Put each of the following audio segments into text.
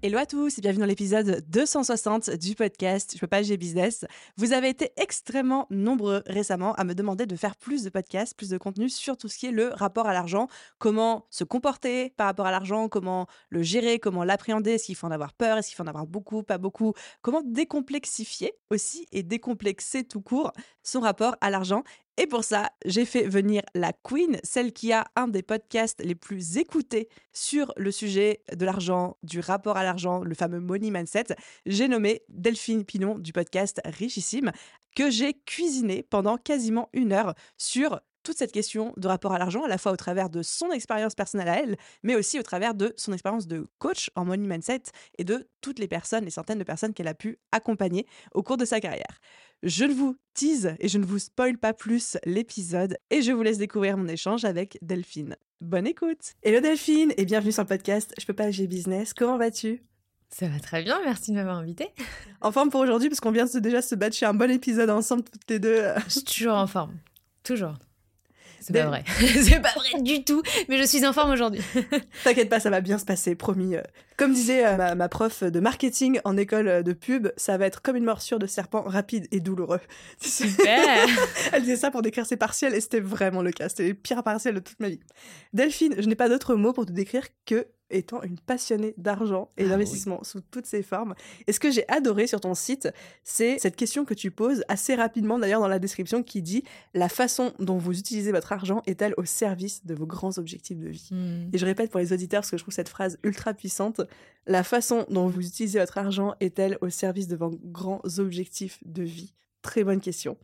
Hello à tous et bienvenue dans l'épisode 260 du podcast Je peux pas, j'ai business. Vous avez été extrêmement nombreux récemment à me demander de faire plus de podcasts, plus de contenu sur tout ce qui est le rapport à l'argent, comment se comporter par rapport à l'argent, comment le gérer, comment l'appréhender, est-ce qu'il faut en avoir peur, est-ce qu'il faut en avoir beaucoup, pas beaucoup, comment décomplexifier aussi et décomplexer tout court son rapport à l'argent et pour ça, j'ai fait venir la Queen, celle qui a un des podcasts les plus écoutés sur le sujet de l'argent, du rapport à l'argent, le fameux Money Mindset. J'ai nommé Delphine Pinon du podcast Richissime, que j'ai cuisiné pendant quasiment une heure sur toute cette question de rapport à l'argent, à la fois au travers de son expérience personnelle à elle, mais aussi au travers de son expérience de coach en money mindset et de toutes les personnes, les centaines de personnes qu'elle a pu accompagner au cours de sa carrière. Je ne vous tease et je ne vous spoil pas plus l'épisode et je vous laisse découvrir mon échange avec Delphine. Bonne écoute Hello Delphine et bienvenue sur le podcast Je peux pas, j'ai business. Comment vas-tu? Ça va très bien, merci de m'avoir invité. En forme pour aujourd'hui parce qu'on vient de déjà se battre un bon épisode ensemble toutes les deux. Je suis toujours en forme, toujours. C'est pas vrai. c'est pas vrai du tout, mais je suis en forme aujourd'hui. T'inquiète pas, ça va bien se passer, promis. Comme disait euh, ma, prof de marketing en école de pub, ça va être comme une morsure de serpent rapide et douloureux. Super Elle disait ça pour décrire ses partiels et c'était vraiment le cas. C'était les pires partiels de toute ma vie. Delphine, je n'ai pas d'autres mots pour te décrire que étant une passionnée d'argent et ah d'investissement sous toutes ses formes. Et ce que j'ai adoré sur ton site, c'est cette question que tu poses assez rapidement d'ailleurs dans la description qui dit la façon dont vous utilisez votre argent est-elle au service de vos grands objectifs de vie? Hmm. Et je répète pour les auditeurs parce que je trouve cette phrase ultra puissante, la façon dont vous utilisez votre argent est-elle au service de vos grands objectifs de vie? Très bonne question.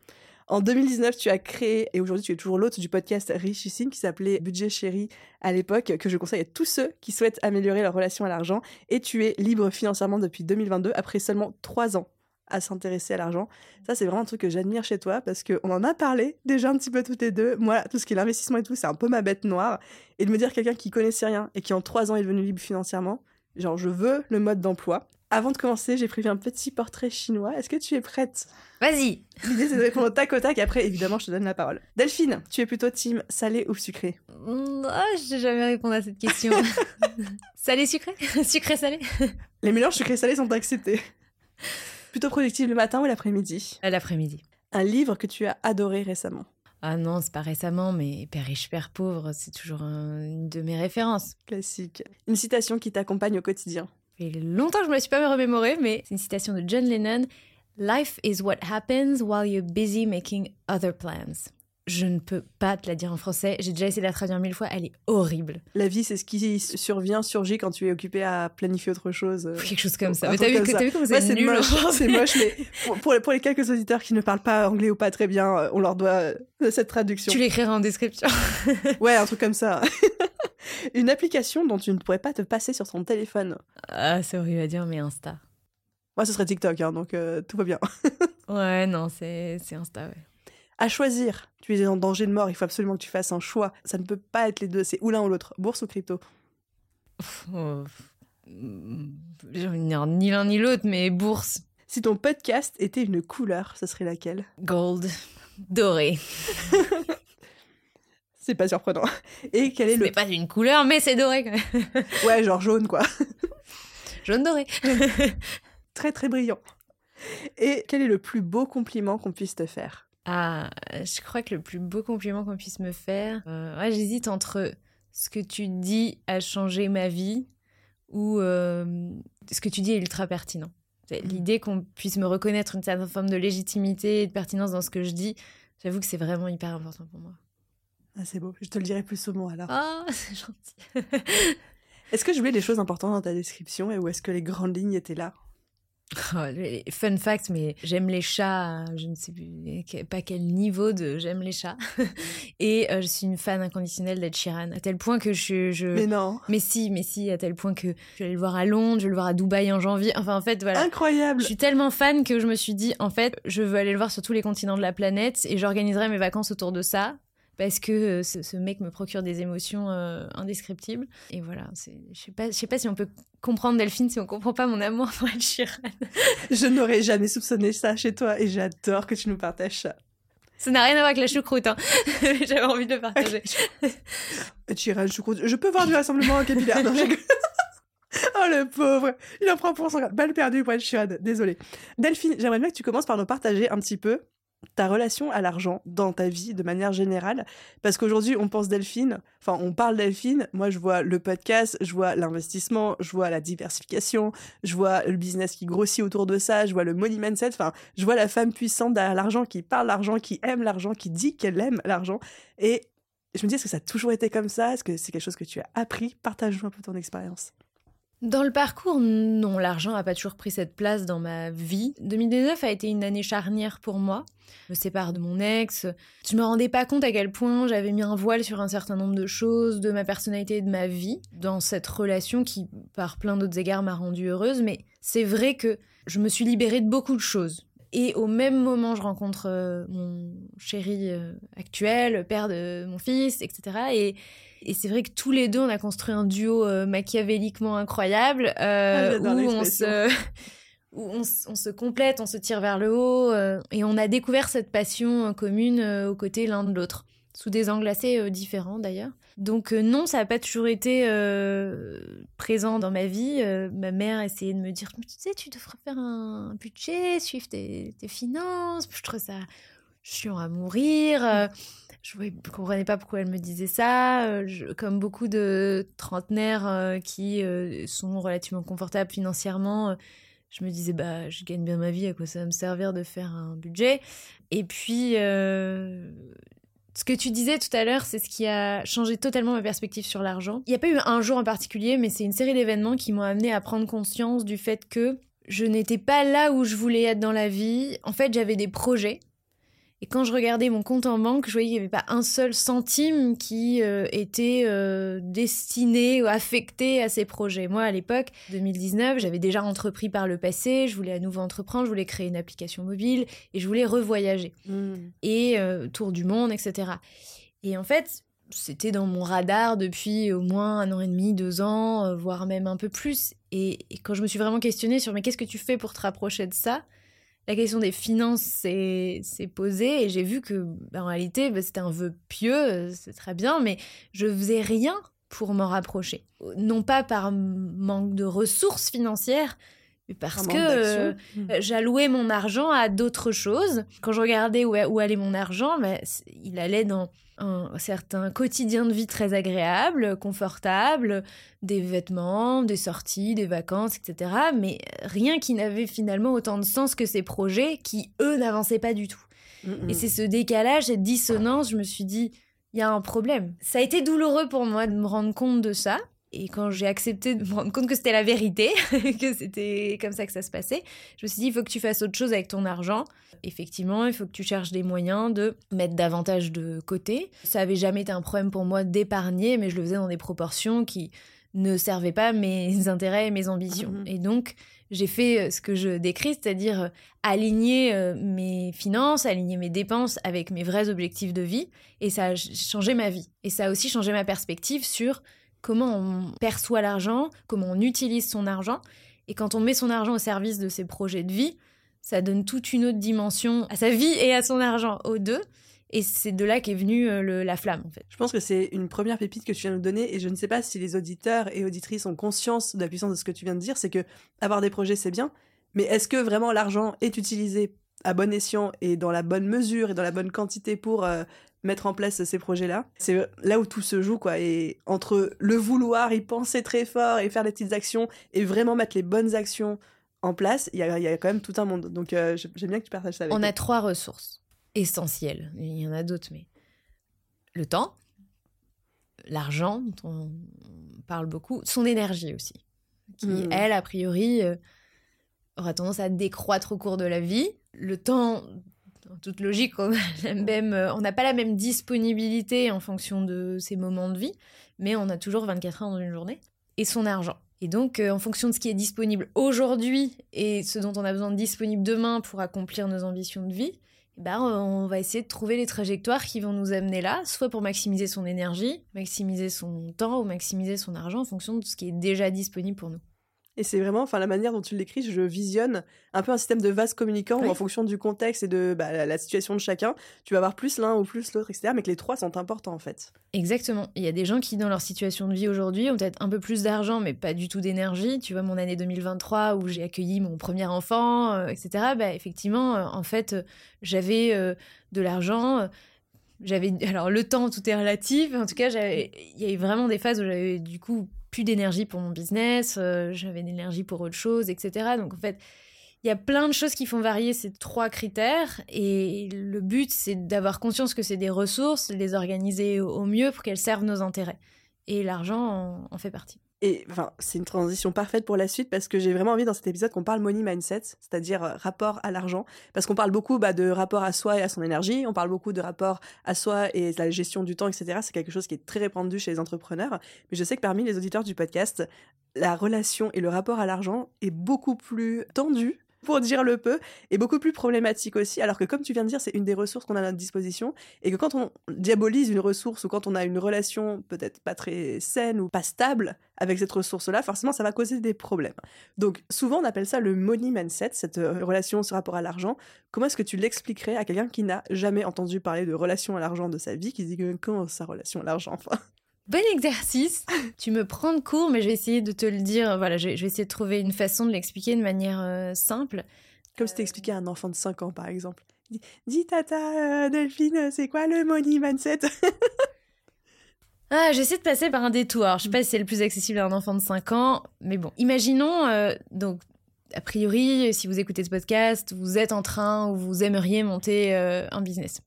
En 2019, tu as créé, et aujourd'hui tu es toujours l'hôte du podcast Richissime qui s'appelait Budget Chéri à l'époque, que je conseille à tous ceux qui souhaitent améliorer leur relation à l'argent. Et tu es libre financièrement depuis 2022, après seulement trois ans à s'intéresser à l'argent. Ça, c'est vraiment un truc que j'admire chez toi parce qu'on en a parlé déjà un petit peu toutes les deux. Moi, tout ce qui est l'investissement et tout, c'est un peu ma bête noire. Et de me dire quelqu'un qui connaissait rien et qui en trois ans est devenu libre financièrement, genre je veux le mode d'emploi. Avant de commencer, j'ai prévu un petit portrait chinois. Est-ce que tu es prête? Vas-y L'idée, c'est de répondre au tac au tac. Après, évidemment, je te donne la parole. Delphine, tu es plutôt team salé ou sucré? Mm, oh, Je n'ai jamais répondu à cette question. salé, sucré? Sucré-salé Les mélanges sucré-salé sont acceptés. Plutôt productive le matin ou l'après-midi? L'après-midi. Un livre que tu as adoré récemment ah non, c'est pas récemment, mais Père riche, Père pauvre, c'est toujours une de mes références. Classique. Une citation qui t'accompagne au quotidien fait longtemps que je me suis pas remémorée, mais c'est une citation de John Lennon. Life is what happens while you're busy making other plans. Je ne peux pas te la dire en français. J'ai déjà essayé de la traduire mille fois. Elle est horrible. La vie, c'est ce qui survient, surgit quand tu es occupé à planifier autre chose. Quelque chose comme ça. Mais t'as vu, vu, comment c'est nul C'est moche, mais pour, pour, les quelques auditeurs qui ne parlent pas anglais ou pas très bien, on leur doit cette traduction. Tu l'écriras en description. ouais, un truc comme ça. Une application dont tu ne pourrais pas te passer sur ton téléphone. Ah, c'est horrible à dire, mais Insta. Moi, ce serait TikTok, hein, donc euh, tout va bien. ouais, non, c'est Insta, ouais. À choisir, tu es en danger de mort, il faut absolument que tu fasses un choix. Ça ne peut pas être les deux, c'est ou l'un ou l'autre. Bourse ou crypto? Oh, J'ai envie de dire ni l'un ni l'autre, mais bourse. Si ton podcast était une couleur, ce serait laquelle? Gold. Doré. C'est pas surprenant. Et quel est le. C'est pas une couleur, mais c'est doré quand même. ouais, genre jaune quoi. jaune doré. très très brillant. Et quel est le plus beau compliment qu'on puisse te faire? Ah, je crois que le plus beau compliment qu'on puisse me faire. Euh, ouais, j'hésite entre ce que tu dis a changé ma vie ou euh, ce que tu dis est ultra pertinent. Mm. L'idée qu'on puisse me reconnaître une certaine forme de légitimité et de pertinence dans ce que je dis, j'avoue que c'est vraiment hyper important pour moi. Ah, c'est beau. Je te le dirai plus souvent alors. Ah, c'est gentil. est-ce que je voulais des choses importantes dans ta description et ou est-ce que les grandes lignes étaient là? Oh, fun fact, mais j'aime les chats, je ne sais plus, pas quel niveau de j'aime les chats. Et euh, je suis une fan inconditionnelle d'Ed Sheeran, à tel point que je, je, Mais non. Mais si, mais si, à tel point que je vais le voir à Londres, je vais le voir à Dubaï en janvier. Enfin, en fait, voilà. Incroyable. Je suis tellement fan que je me suis dit, en fait, je veux aller le voir sur tous les continents de la planète et j'organiserai mes vacances autour de ça parce que euh, ce, mec me procure des émotions euh, indescriptibles. Et voilà, je sais pas, je sais pas si on peut comprendre Delphine si on comprend pas mon amour pour Ed Sheeran. je n'aurais jamais soupçonné ça chez toi et j'adore que tu nous partages ça. Ça n'a rien à voir avec la choucroute, hein. J'avais envie de le partager. Ed Sheeran, choucroute. Je peux voir du rassemblement capillaire. Non, Oh le pauvre, il en prend pour son balle perdue pour Ed Sheeran. Désolé. Delphine, j'aimerais bien que tu commences par nous partager un petit peu ta relation à l'argent dans ta vie de manière générale? Parce qu'aujourd'hui, on pense Delphine, enfin, on parle Delphine. Moi, je vois le podcast, je vois l'investissement, je vois la diversification, je vois le business qui grossit autour de ça, je vois le money mindset. Enfin, je vois la femme puissante derrière l'argent qui parle l'argent, qui aime l'argent, qui dit qu'elle aime l'argent. Et je me dis, est-ce que ça a toujours été comme ça? Est-ce que c'est quelque chose que tu as appris? Partage-nous un peu ton expérience. Dans le parcours, non, l'argent n'a pas toujours pris cette place dans ma vie. 2019 a été une année charnière pour moi. Je me sépare de mon ex. Je me rendais pas compte à quel point j'avais mis un voile sur un certain nombre de choses, de ma personnalité et de ma vie, dans cette relation qui, par plein d'autres égards, m'a rendue heureuse. Mais c'est vrai que je me suis libérée de beaucoup de choses. Et au même moment, je rencontre euh, mon chéri euh, actuel, père de mon fils, etc. Et et c'est vrai que tous les deux, on a construit un duo euh, machiavéliquement incroyable euh, ah, où, on se, où on, se complète, on se tire vers le haut euh, et on a découvert cette passion commune aux côtés l'un de l'autre, sous des angles assez différents d'ailleurs. Donc non, ça n'a pas toujours été présent dans ma vie. ma mère essayait de me dire, tu sais, tu devrais faire un budget, suivre tes, tes finances. Je trouve ça chiant à mourir je ne comprenais pas pourquoi elle me disait ça. Euh, comme beaucoup de trentenaires euh, qui euh, sont relativement confortables financièrement, je me disais, bah, je gagne bien ma vie, à quoi ça va me servir de faire un budget? Et puis, ce que tu disais tout à l'heure, c'est ce qui a changé totalement ma perspective sur l'argent. Il n'y a pas eu un jour en particulier, mais c'est une série d'événements qui m'ont amené à prendre conscience du fait que je n'étais pas là où je voulais être dans la vie. En fait, j'avais des projets et quand je regardais mon compte en banque, je voyais qu'il n'y avait pas un seul centime qui euh, était euh, destiné ou affecté à ces projets. Moi, à l'époque, 2019, j'avais déjà entrepris par le passé, je voulais à nouveau entreprendre, je voulais créer une application mobile et je voulais revoyager. Mmh. Et euh, tour du monde, etc. Et en fait, c'était dans mon radar depuis au moins un an et demi, deux ans, voire même un peu plus. Et, et quand je me suis vraiment questionnée sur mais qu'est-ce que tu fais pour te rapprocher de ça? La question des finances s'est posée et j'ai vu que bah, en réalité bah, c'était un vœu pieux, c'est très bien, mais je faisais rien pour m'en rapprocher. Non pas par manque de ressources financières, mais parce que euh, j'allouais mon argent à d'autres choses. Quand je regardais où, où allait mon argent, bah, il allait dans un certain quotidien de vie très agréable, confortable, des vêtements, des sorties, des vacances, etc. Mais rien qui n'avait finalement autant de sens que ces projets qui, eux, n'avançaient pas du tout. Et c'est ce décalage, cette dissonance, je me suis dit, il y a un problème. Ça a été douloureux pour moi de me rendre compte de ça. Et quand j'ai accepté de me rendre compte que c'était la vérité, que c'était comme ça que ça se passait, je me suis dit, il faut que tu fasses autre chose avec ton argent. Effectivement, il faut que tu cherches des moyens de mettre davantage de côté. Ça avait jamais été un problème pour moi d'épargner, mais je le faisais dans des proportions qui ne servaient pas mes intérêts et mes ambitions. Mhm. Et donc, j'ai fait euh, ce que je décris, c'est-à-dire euh, aligner euh, mes finances, aligner mes dépenses avec mes vrais objectifs de vie. Et ça a changé ma vie. Et ça a aussi changé ma perspective sur comment on perçoit l'argent, comment on utilise son argent. Et quand on met son argent au service de ses projets de vie, ça donne toute une autre dimension à sa vie et à son argent, aux deux. Et c'est de là qu'est venue euh, la flamme, en fait. Je pense que c'est une première pépite que tu viens de nous donner, et je ne sais pas si les auditeurs et auditrices ont conscience de la puissance de ce que tu viens de dire, c'est que avoir des projets, c'est bien, mais est-ce que vraiment l'argent est utilisé à bon escient et dans la bonne mesure et dans la bonne quantité pour euh, mettre en place ces projets-là. C'est là où tout se joue, quoi. Et entre le vouloir, y penser très fort et faire des petites actions et vraiment mettre les bonnes actions en place, il y a, y a, quand même tout un monde. Donc euh, j'aime bien que tu partages ça avec On a trois ressources essentielles. Il y en a d'autres, mais le temps, l'argent, dont on parle beaucoup, son énergie aussi, qui, hmm. elle, a priori, euh, aura tendance à décroître au cours de la vie. Le temps, en toute logique, on n'a pas la même disponibilité en fonction de ses moments de vie, mais on a toujours 24 heures dans une journée. Et son argent. Et donc, euh, en fonction de ce qui est disponible aujourd'hui et ce dont on a besoin de disponible demain pour accomplir nos ambitions de vie, bah, on va essayer de trouver les trajectoires qui vont nous amener là, soit pour maximiser son énergie, maximiser son temps ou maximiser son argent en fonction de ce qui est déjà disponible pour nous. Et c'est vraiment, enfin, la manière dont tu l'écris, je visionne un peu un système de vase communicant où, en fonction du contexte et de bah, la situation de chacun, tu vas avoir plus l'un ou plus l'autre, etc. Mais que les trois sont importants, en fait. Exactement. Il y a des gens qui, dans leur situation de vie aujourd'hui, ont peut-être un peu plus d'argent, mais pas du tout d'énergie. Tu vois, mon année 2023 où j'ai accueilli mon premier enfant, euh, etc. Bah, effectivement, euh, en fait, euh, j'avais de l'argent j'avais alors le temps tout est relatif en tout cas il y avait vraiment des phases où j'avais du coup plus d'énergie pour mon business, euh, j'avais de l'énergie pour autre chose, etc. Donc en fait, il y a plein de choses qui font varier ces trois critères et le but c'est d'avoir conscience que c'est des ressources, les organiser au mieux pour qu'elles servent nos intérêts. Et l'argent en fait partie. Et enfin, c'est une transition parfaite pour la suite parce que j'ai vraiment envie dans cet épisode qu'on parle money mindset, c'est-à-dire euh, rapport à l'argent, parce qu'on parle beaucoup bah, de rapport à soi et à son énergie, on parle beaucoup de rapport à soi et la gestion du temps, etc. C'est quelque chose qui est très répandu chez les entrepreneurs. Mais je sais que parmi les auditeurs du podcast, la relation et le rapport à l'argent est beaucoup plus tendu pour dire le peu, est beaucoup plus problématique aussi, alors que comme tu viens de dire, c'est une des ressources qu'on a à notre disposition, et que quand on diabolise une ressource ou quand on a une relation peut-être pas très saine ou pas stable avec cette ressource-là, forcément ça va causer des problèmes. Donc souvent on appelle ça le money mindset, cette euh, relation, ce rapport à l'argent. Comment est-ce que tu l'expliquerais à quelqu'un qui n'a jamais entendu parler de relation à l'argent de sa vie, qui dit que comment sa relation à l'argent, enfin? Bon exercice. tu me prends de cours, mais je vais essayer de te le dire. Voilà, je vais, essayer de trouver une façon de l'expliquer de manière euh, simple. Comme si t'expliquais à un enfant de 5 ans, par exemple. Dis, tata, euh, Delphine, c'est quoi le money mindset? Ah, j'essaie de passer par un détour. je sais pas si c'est le plus accessible à un enfant de 5 ans, mais bon. Imaginons, euh, donc, a priori, si vous écoutez ce podcast, vous êtes en train ou vous aimeriez monter un business.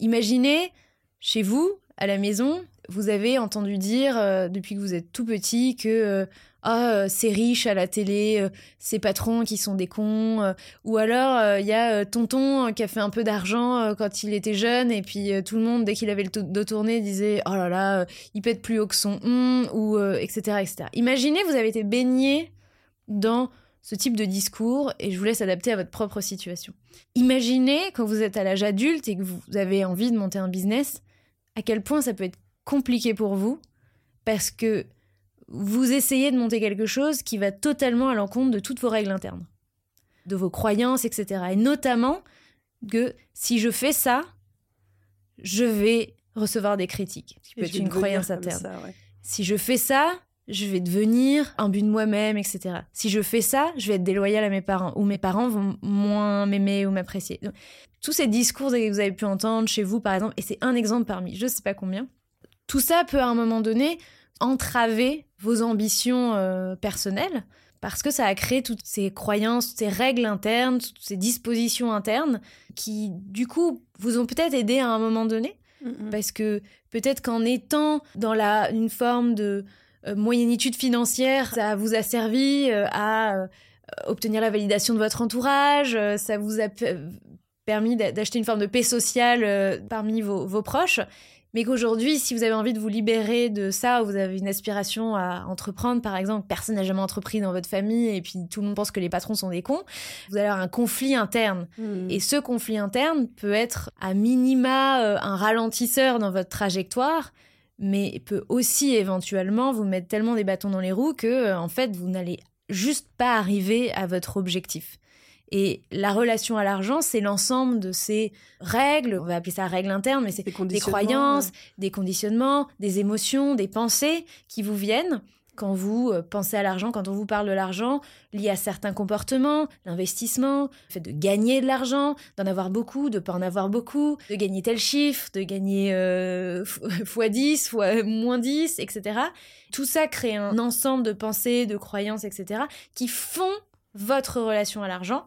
Imaginez, chez vous, à la maison, vous avez entendu dire euh, depuis que vous êtes tout petit que euh, ah euh, c'est riche à la télé, ces patrons qui sont des cons, ou alors il y a tonton qui a fait un peu d'argent quand il était jeune et puis tout le monde dès qu'il avait le dos tourné disait oh là là il pète plus haut que son hum, ou etc etc. Imaginez vous avez été baigné dans ce type de discours et je vous laisse adapter à votre propre situation. Imaginez quand vous êtes à l'âge adulte et que vous avez envie de monter un business, à quel point ça peut être compliqué pour vous parce que vous essayez de monter quelque chose qui va totalement à l'encontre de toutes vos règles internes, de vos croyances, etc. Et notamment que si je fais ça, je vais recevoir des critiques, qui peut être une croyance interne. Si je fais ça, je vais devenir un but de moi-même, etc. Si je fais ça, je vais être déloyal à mes parents, ou mes parents vont moins m'aimer ou m'apprécier. Tous ces discours que vous avez pu entendre chez vous, par exemple, et c'est un exemple parmi je ne sais pas combien, tout ça peut à un moment donné entraver vos ambitions euh, personnelles parce que ça a créé toutes ces croyances, toutes ces règles internes, toutes ces dispositions internes qui, du coup, vous ont peut-être aidé à un moment donné. Parce que peut-être qu'en étant dans la, une forme de euh, moyennitude financière, ça vous a servi euh, à obtenir la validation de votre entourage, ça vous a permis d'acheter une forme de paix sociale parmi vos, vos proches mais qu'aujourd'hui, si vous avez envie de vous libérer de ça, ou vous avez une aspiration à entreprendre, par exemple, personne n'a jamais entrepris dans votre famille, et puis tout le monde pense que les patrons sont des cons, vous allez avoir un conflit interne. Hmm. Et ce conflit interne peut être à minima euh, un ralentisseur dans votre trajectoire, mais peut aussi éventuellement vous mettre tellement des bâtons dans les roues que, euh, en fait, vous n'allez juste pas arriver à votre objectif. Et la relation à l'argent, c'est l'ensemble de ces règles, on va appeler ça règles internes, mais c'est des, croyances, des conditionnements, des émotions, des pensées qui vous viennent quand vous euh, pensez à l'argent, quand on vous parle de l'argent, lié à certains comportements, l'investissement, le fait de gagner de l'argent, d'en avoir beaucoup, de pas en avoir beaucoup, de gagner tel chiffre, de gagner euh, x10, fois moins 10, etc. Tout ça crée un ensemble de pensées, de croyances, etc. qui font votre relation à l'argent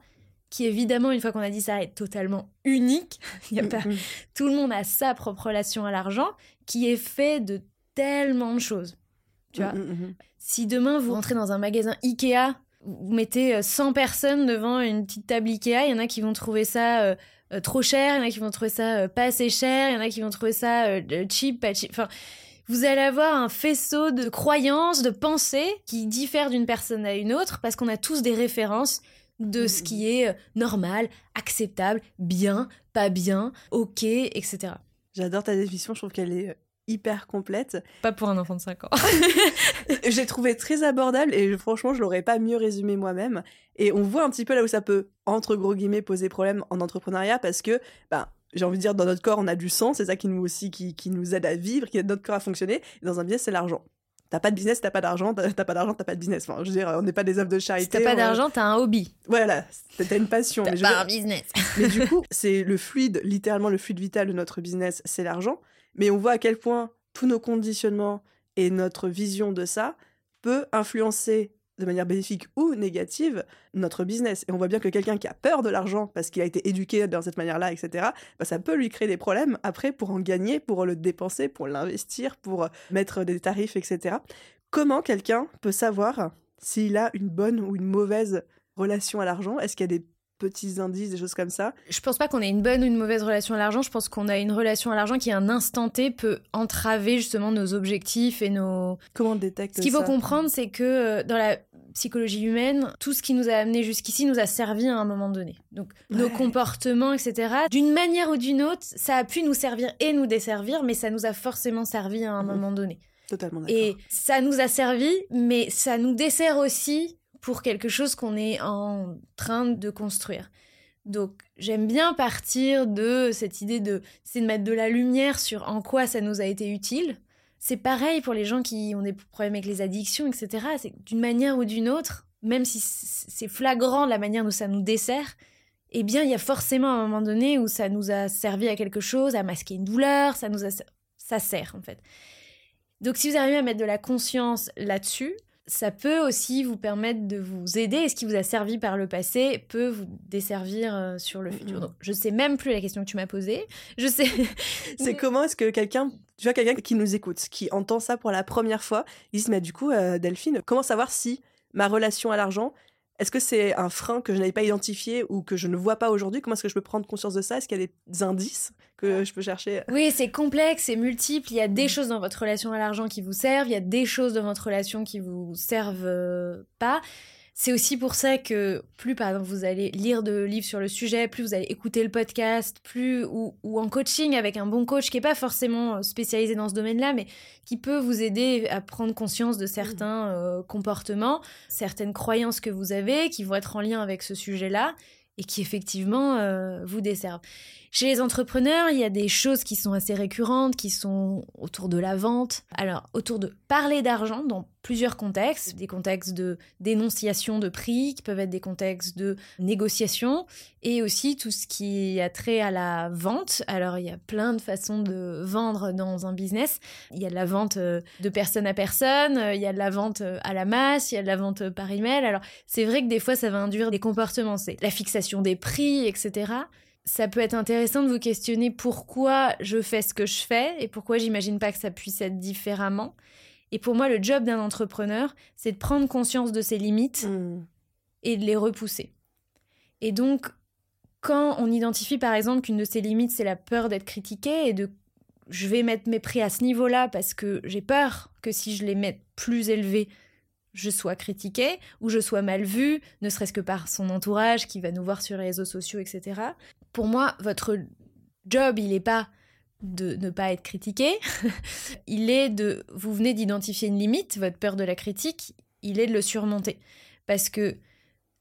qui évidemment, une fois qu'on a dit ça, est totalement unique. Il y a pas... Mm, mm. Tout le monde a sa propre relation à l'argent qui est fait de tellement de choses. Tu vois mm, Si demain vous rentrez dans un magasin Ikea, vous mettez 100 personnes devant une petite table Ikea, il y en a qui vont trouver ça trop cher, il y en a qui vont trouver ça pas assez cher, il y en a qui vont trouver ça cheap, pas cheap. Enfin, vous allez avoir un faisceau de croyances, de pensées qui diffèrent d'une personne à une autre parce qu'on a tous des références de ce qui est euh, normal, acceptable, bien, pas bien, ok, etc. J'adore ta définition, je trouve qu'elle est euh, hyper complète. Pas pour un enfant de 5 ans. J'ai trouvé très abordable et franchement, je l'aurais pas mieux résumé moi-même. Et on voit un petit peu là où ça peut, entre gros guillemets, poser problème en entrepreneuriat parce que, bah, j'ai envie de dire, dans notre corps, on a du sang, c'est ça qui nous aussi, qui, qui, nous aide à vivre, qui aide notre corps à fonctionner. Et dans un business, c'est l'argent. T'as pas de business, t'as pas d'argent, t'as pas d'argent, t'as pas de business. Enfin, je veux dire, on n'est pas des œuvres de charité. Si t'as pas d'argent, t'as un hobby. Voilà, t'as une passion. T'as pas un business. mais du coup, c'est le fluide, littéralement le fluide vital de notre business, c'est l'argent. Mais on voit à quel point tous nos conditionnements et notre vision de ça peut influencer de manière bénéfique ou négative notre business. Et on voit bien que quelqu'un qui a peur de l'argent parce qu'il a été éduqué dans cette manière-là, etc., bah, ça peut lui créer des problèmes après pour en gagner, pour le dépenser, pour l'investir, pour mettre des tarifs, etc. Comment quelqu'un peut savoir s'il a une bonne ou une mauvaise relation à l'argent? Est-ce qu'il y a des petits indices, des choses comme ça. Je pense pas qu'on ait une bonne ou une mauvaise relation à l'argent. Je pense qu'on a une relation à l'argent qui, à un instant T, peut entraver justement nos objectifs et nos. Comment on détecte Ce qu'il faut comprendre, c'est que euh, dans la psychologie humaine, tout ce qui nous a amené jusqu'ici nous a servi à un moment donné. Donc nos comportements, etc. D'une manière ou d'une autre, ça a pu nous servir et nous desservir, mais ça nous a forcément servi à un mhm. moment donné. Totalement d'accord. Et ça nous a servi, mais ça nous dessert aussi pour quelque chose qu'on est en train de construire. Donc j'aime bien partir de cette idée de c'est de mettre de la lumière sur en quoi ça nous a été utile. C'est pareil pour les gens qui ont des problèmes avec les addictions, etc. C'est d'une manière ou d'une autre, même si c'est flagrant la manière dont ça nous dessert, eh bien il y a forcément un moment donné où ça nous a servi à quelque chose, à masquer une douleur, ça nous a ça sert en fait. Donc si vous arrivez à mettre de la conscience là-dessus, ça peut aussi vous permettre de vous aider et ce qui vous a servi par le passé peut vous desservir euh, sur le futur. Donc, je sais même plus la question que tu m'as posée. Je sais. C'est comment est-ce que quelqu'un, tu vois, quelqu'un qui nous écoute, qui entend ça pour la première fois, il se met du coup, euh, Delphine, comment savoir si ma relation à l'argent, est-ce que c'est un frein que je n'avais pas identifié ou que je ne vois pas aujourd'hui? Comment est-ce que je peux prendre conscience de ça? Est-ce qu'il y a des indices que je peux chercher? Oui, c'est complexe, c'est multiple. Il y a des mm. choses dans votre relation à l'argent qui vous servent, il y a des choses dans votre relation qui vous servent euh, pas. C'est aussi pour ça que plus, par exemple, vous allez lire de livres sur le sujet, plus vous allez écouter le podcast, plus ou, en coaching avec un bon coach qui n'est pas forcément euh, spécialisé dans ce domaine-là, mais qui peut vous aider à prendre conscience de certains euh, comportements, certaines croyances que vous avez qui vont être en lien avec ce sujet-là et qui effectivement euh, vous desservent. Chez les entrepreneurs, il y a des choses qui sont assez récurrentes, qui sont autour de la vente. Alors, autour de parler d'argent dans plusieurs contextes, des contextes de dénonciation de prix, qui peuvent être des contextes de négociation, et aussi tout ce qui a trait à la vente. Alors, il y a plein de façons de vendre dans un business. Il y a de la vente euh, de personne à personne, il y a de la vente euh, à la masse, il y a de la vente par email. Alors, c'est vrai que des fois, ça va induire des comportements. C'est la fixation des prix, etc ça peut être intéressant de vous questionner pourquoi je fais ce que je fais et pourquoi j'imagine pas que ça puisse être différemment. Et pour moi, le job d'un entrepreneur, c'est de prendre conscience de ses limites mmh. et de les repousser. Et donc, quand on identifie par exemple qu'une de ses limites, c'est la peur d'être critiqué et de je vais mettre mes prix à ce niveau-là parce que j'ai peur que si je les mets plus élevés, je sois critiqué ou je sois mal vu, ne serait-ce que par son entourage qui va nous voir sur les réseaux sociaux, etc pour moi, votre job, il n'est pas de ne pas être critiqué, il est de, vous venez d'identifier une limite, votre peur de la critique, il est de le surmonter. Parce que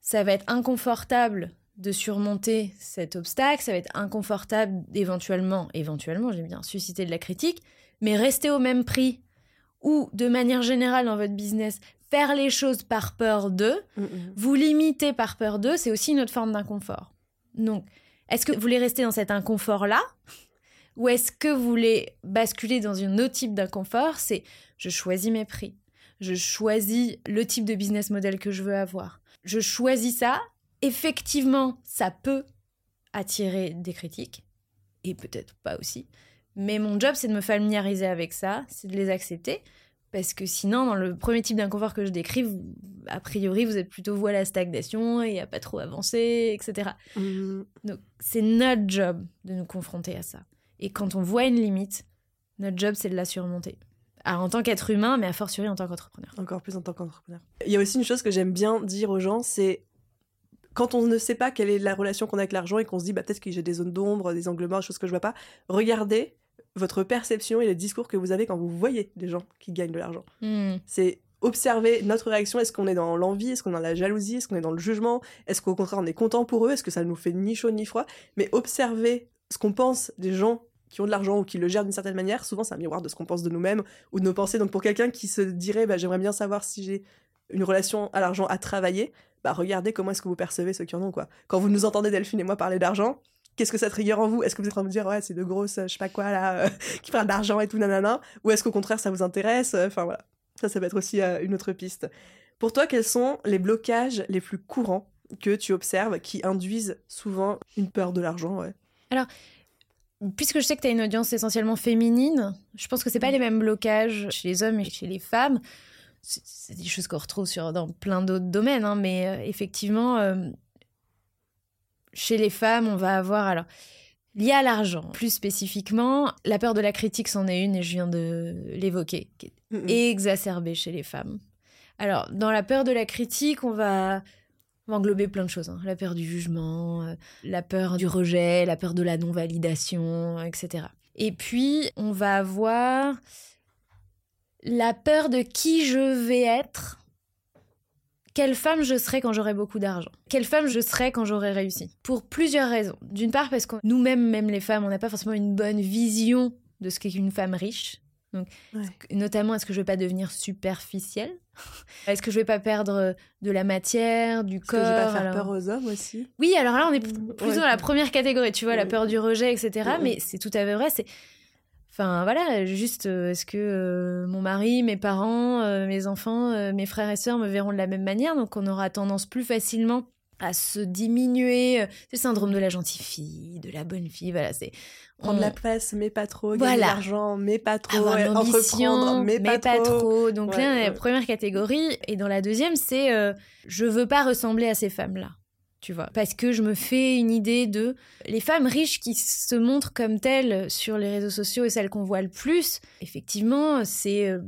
ça va être inconfortable de surmonter cet obstacle, ça va être inconfortable éventuellement, éventuellement, j'aime bien, susciter de la critique, mais rester au même prix ou de manière générale dans votre business, faire les choses par peur d'eux, vous limiter par peur d'eux, c'est aussi une autre forme d'inconfort. Donc, est-ce que vous voulez rester dans cet inconfort-là ou est-ce que vous voulez basculer dans un autre type d'inconfort? C'est je choisis mes prix, je choisis le type de business model que je veux avoir. Je choisis ça. Effectivement, ça peut attirer des critiques et peut-être pas aussi. Mais mon job, c'est de me familiariser avec ça, c'est de les accepter Parce que sinon, dans le premier type d'inconfort que je décris, a priori, vous êtes plutôt vous à la stagnation et à pas trop avancer, etc. Mmh. Donc, c'est notre job de nous confronter à ça. Et quand on voit une limite, notre job, c'est de la surmonter. en tant qu'être humain, mais à fortiori en tant qu'entrepreneur. Encore plus en tant qu'entrepreneur. Il y a aussi une chose que j'aime bien dire aux gens, c'est quand on ne sait pas quelle est la relation qu'on a avec l'argent et qu'on se dit bah, peut-être que j'ai des zones d'ombre, des angles morts, des choses que je vois pas, regardez votre perception et les discours que vous avez quand vous voyez des gens qui gagnent de l'argent. Hmm. C'est observer notre réaction. Est-ce qu'on est dans l'envie? Est-ce qu'on est dans la jalousie? Est-ce qu'on est dans le jugement? Est-ce qu'au contraire on est content pour eux? Est-ce que ça nous fait ni chaud ni froid? Mais observer ce qu'on pense des gens qui ont de l'argent ou qui le gèrent d'une certaine manière, souvent c'est un miroir de ce qu'on pense de nous-mêmes ou de nos pensées. Donc pour quelqu'un qui se dirait bah, j'aimerais bien savoir si j'ai une relation à l'argent à travailler, bah regardez comment est-ce que vous percevez ceux qui en ont quoi. Quand vous nous entendez Delphine et moi parler d'argent, qu'est-ce que ça trigger en vous? Est-ce que vous êtes en train de me dire, ouais, c'est de grosses, je sais pas quoi, là, euh, qui parlent d'argent et tout, nanana? Ou est-ce qu'au contraire, ça vous intéresse? Enfin, voilà. Ça, ça peut être aussi euh, une autre piste. Pour toi, quels sont les blocages les plus courants que tu observes qui induisent souvent une peur de l'argent ouais? Alors, puisque je sais que tu as une audience essentiellement féminine, je pense que c'est pas les mêmes blocages chez les hommes et chez les femmes. C'est des choses qu'on retrouve sur, dans plein d'autres domaines, hein, mais euh, effectivement, chez les femmes, on va avoir alors lié à l'argent. Plus spécifiquement, la peur de la critique c'en est une et je viens de l'évoquer, qui est exacerbée chez les femmes. Alors, dans la peur de la critique, on va, englober plein de choses. Hein. La peur du jugement, euh, la peur du rejet, la peur de la non-validation, etc. Et puis, on va avoir la peur de qui je vais être quelle femme je serai quand j'aurai beaucoup d'argent? Quelle femme je serai quand j'aurai réussi? Pour plusieurs raisons. D'une part parce que nous-mêmes, même les femmes, on n'a pas forcément une bonne vision de ce qu'est une femme riche. Donc, notamment, est-ce que je vais pas devenir superficielle? Est-ce que je vais pas perdre de la matière, du corps que je vais pas faire peur aux hommes aussi? Oui, alors là, on est plutôt dans la première catégorie, tu vois, la peur du rejet, etc. Mais c'est tout à fait vrai. C'est Enfin voilà, juste euh, est-ce que euh, mon mari, mes parents, euh, mes enfants, mes frères et sœurs me verront de la même manière? Donc on aura tendance plus facilement à se diminuer. C'est le syndrome de la gentille fille, de la bonne fille. Voilà, c'est prendre la place, mais pas trop. Gagner voilà. l'argent, mais pas trop. Avoir l'ambition, mais, pas, trop. Donc là, la première catégorie. Et dans la deuxième, c'est je veux pas ressembler à ces femmes-là tu vois. Parce que je me fais une idée de les femmes riches qui se montrent comme telles sur les réseaux sociaux et celles qu'on voit le plus, effectivement, c'est euh,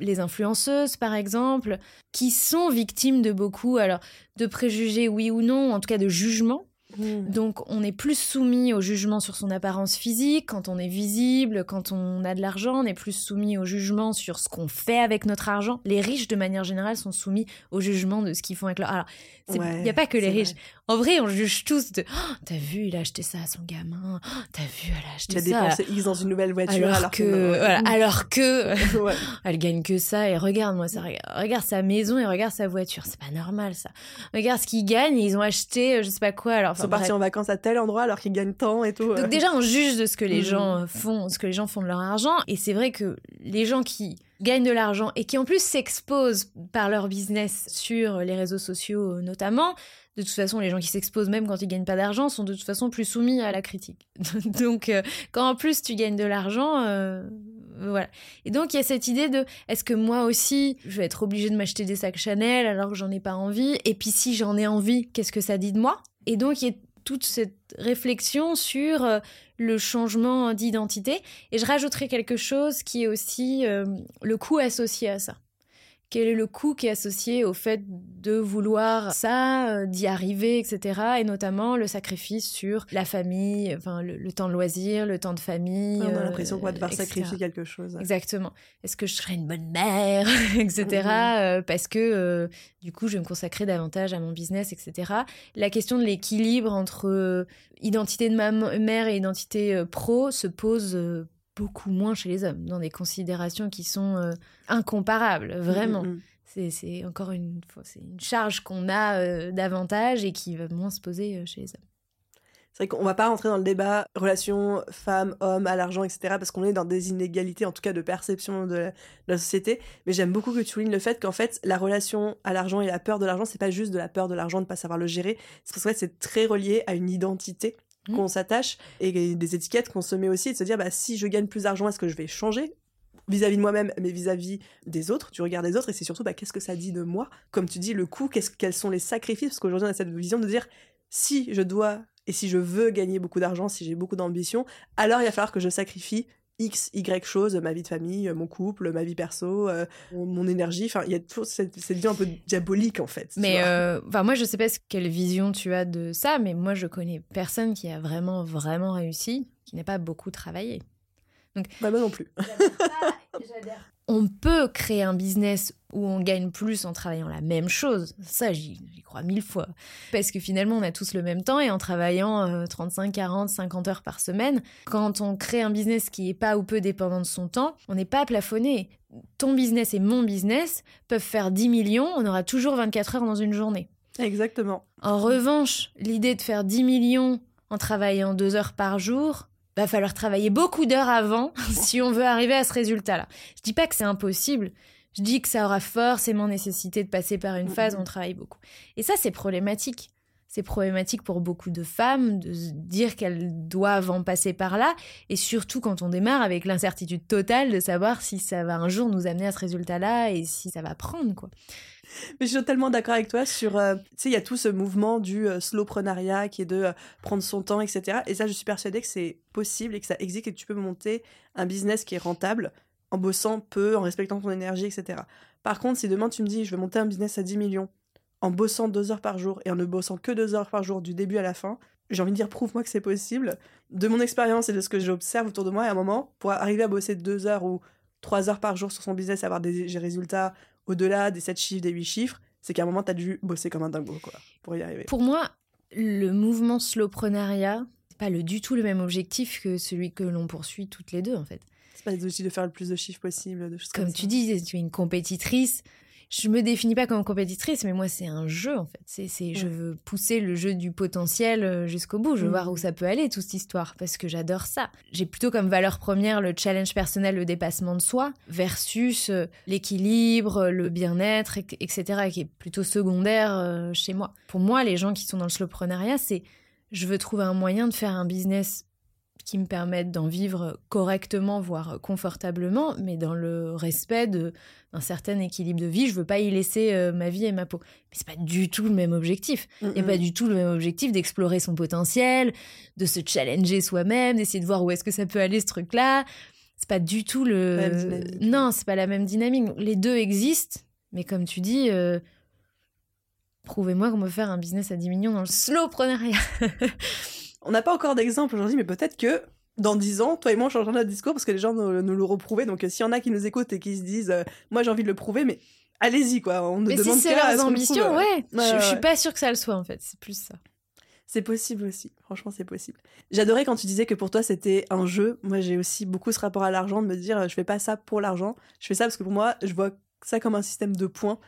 les influenceuses, par exemple, qui sont victimes de beaucoup, alors, de préjugés, oui ou non, en tout cas de jugements Mmh. Donc on est plus soumis au jugement sur son apparence physique, quand on est visible, quand on a de l'argent, on est plus soumis au jugement sur ce qu'on fait avec notre argent. Les riches, de manière générale, sont soumis au jugement de ce qu'ils font avec leur... Alors, il n'y a pas que les riches. En vrai, on juge tous de oh, T'as vu, il a acheté ça à son gamin. Oh, T'as vu, elle a acheté ça. Il a dépensé X dans une nouvelle voiture. Alors, que, alors que elle gagne que ça. Et regarde, moi, ça, regarde sa maison et regarde sa voiture. C'est pas normal, ça. Regarde ce qu'ils gagnent. Ils ont acheté, euh, je sais pas quoi. Alors, Ils sont partis en vacances à tel endroit alors qu'ils gagnent tant et tout. Donc, déjà, on juge de ce que les mm. gens euh, font, ce que les gens font de leur argent. Et c'est vrai que les gens qui gagnent de l'argent et qui en plus s'exposent par leur business sur les réseaux sociaux notamment, de toute façon, les gens qui s'exposent même quand ils gagnent pas d'argent sont de toute façon plus soumis à la critique. donc, euh, quand en plus tu gagnes de l'argent, euh, voilà. Et donc, il y a cette idée de est-ce que moi aussi, je vais être obligée de m'acheter des sacs Chanel alors que j'en ai pas envie? Et puis, si j'en ai envie, qu'est-ce que ça dit de moi? Et donc, il y a toute cette réflexion sur euh, le changement d'identité. Et je rajouterai quelque chose qui est aussi le coût associé à ça quel est le coût qui est associé au fait de vouloir ça, euh, d'y arriver, etc. Et notamment le sacrifice sur la famille, enfin le, temps de loisir, le temps de famille. on a l'impression qu'on va devoir sacrifier quelque chose. Exactement. Est-ce que je serai une bonne mère, etc. Euh, parce que euh, du coup, je vais me consacrer davantage à mon business, etc. La question de l'équilibre entre identité de ma mère et identité pro se pose beaucoup moins chez les hommes, dans des considérations qui sont euh, incomparables, mm, vraiment. Mm, mm. C'est encore une, c'est une charge qu'on a euh, davantage et qui va moins se poser euh, chez les hommes. C'est vrai qu'on va pas rentrer dans le débat relation femme-homme à l'argent, etc., parce qu'on est dans des inégalités, en tout cas de perception de la, société. Mais j'aime beaucoup que tu soulignes le fait qu'en fait, la relation à l'argent et la peur de l'argent, c'est pas juste de la peur de l'argent, de pas savoir le gérer. C'est parce que c'est très relié à une identité qu'on mmh. s'attache et des étiquettes qu'on se met aussi, de se dire bah, si je gagne plus d'argent, est-ce que je vais changer vis-à-vis de moi-même, mais vis-à-vis des autres, tu regardes les autres, et c'est surtout bah, qu'est-ce que ça dit de moi? Comme tu dis, le coût, quels sont les sacrifices? Parce qu'aujourd'hui, on a cette vision de dire si je dois et si je veux gagner beaucoup d'argent, si j'ai beaucoup d'ambition, alors il va falloir que je sacrifie X, Y choses, ma vie de famille, mon couple, ma vie perso, euh, mon, énergie. Enfin, il y a toujours cette, cette, vie un peu diabolique en fait. Mais euh, moi, je sais pas quelle vision tu as de ça, mais moi, je connais personne qui a vraiment, vraiment réussi, qui n'a pas beaucoup travaillé. Donc, bah, moi non plus. on peut créer un business où on gagne plus en travaillant la même chose. Ça, j'y crois mille fois. Parce que finalement, on a tous le même temps et en travaillant 35, 40, 50 heures par semaine, quand on crée un business qui est pas ou peu dépendant de son temps, on n'est pas plafonné. Ton business et mon business peuvent faire 10 millions, on aura toujours 24 heures dans une journée. Exactement. En revanche, l'idée de faire 10 millions en travaillant deux heures par jour, va falloir travailler beaucoup d'heures avant si on veut arriver à ce résultat-là. Je dis pas que c'est impossible. Je dis que ça aura forcément nécessité de passer par une phase où on travaille beaucoup. Et ça, c'est problématique. C'est problématique pour beaucoup de femmes de se dire qu'elles doivent en passer par là. Et surtout quand on démarre avec l'incertitude totale de savoir si ça va un jour nous amener à ce résultat-là et si ça va prendre, quoi. Mais je suis totalement d'accord avec toi sur. Euh, tu sais, il y a tout ce mouvement du euh, slowprenariat qui est de euh, prendre son temps, etc. Et ça, je suis persuadée que c'est possible et que ça existe et que tu peux monter un business qui est rentable en bossant peu, en respectant ton énergie, etc. Par contre, si demain tu me dis je vais monter un business à 10 millions en bossant deux heures par jour et en ne bossant que deux heures par jour du début à la fin, j'ai envie de dire prouve-moi que c'est possible. De mon expérience et de ce que j'observe autour de moi, à un moment, pour arriver à bosser deux heures ou trois heures par jour sur son business avoir des résultats au-delà des 7 chiffres, des 8 chiffres, c'est qu'à un moment, tu as dû bosser comme un dingo quoi, pour y arriver. Pour moi, le mouvement slowprenariat, c'est pas le, du tout le même objectif que celui que l'on poursuit toutes les deux, en fait. C'est pas aussi de faire le plus de chiffres possible, de choses comme, comme tu dis, tu es une compétitrice je me définis pas comme compétitrice, mais moi c'est un jeu en fait. C'est, c'est, je veux pousser le jeu du potentiel euh, jusqu'au bout. Je veux voir où ça peut aller toute cette histoire parce que j'adore ça. J'ai plutôt comme valeur première le challenge personnel, le dépassement de soi, versus euh, l'équilibre, le bien-être, etc. qui est plutôt secondaire euh, chez moi. Pour moi, les gens qui sont dans le slowpreneuriat, c'est je veux trouver un moyen de faire un business qui me permettent d'en vivre correctement, voire confortablement, mais dans le respect d'un certain équilibre de vie. Je veux pas y laisser euh, ma vie et ma peau. Mais c'est pas du tout le même objectif. Il n'y a pas du tout le même objectif d'explorer son potentiel, de se challenger soi-même, d'essayer de voir où est-ce que ça peut aller ce truc-là. C'est pas du tout le. Non, c'est pas la même dynamique. Les deux existent, mais comme tu dis. Euh, prouvez-moi qu'on peut faire un business à 10 millions dans le slowpreneuriat. On n'a pas encore d'exemple aujourd'hui, mais peut-être que dans dix ans, toi et moi, on changera notre discours parce que les gens nous, nous le reprouvaient. Donc, euh, s'il y en a qui nous écoutent et qui se disent, euh, moi, j'ai envie de le prouver, mais allez-y, quoi. On mais si c'est leurs ambitions, ouais. je, suis pas sûre que ça le soit, en fait. C'est plus ça. C'est possible aussi. Franchement, c'est possible. J'adorais quand tu disais que pour toi, c'était un jeu. Moi, j'ai aussi beaucoup ce rapport à l'argent, de me dire, je fais pas ça pour l'argent. Je fais ça parce que pour moi, je vois ça comme un système de points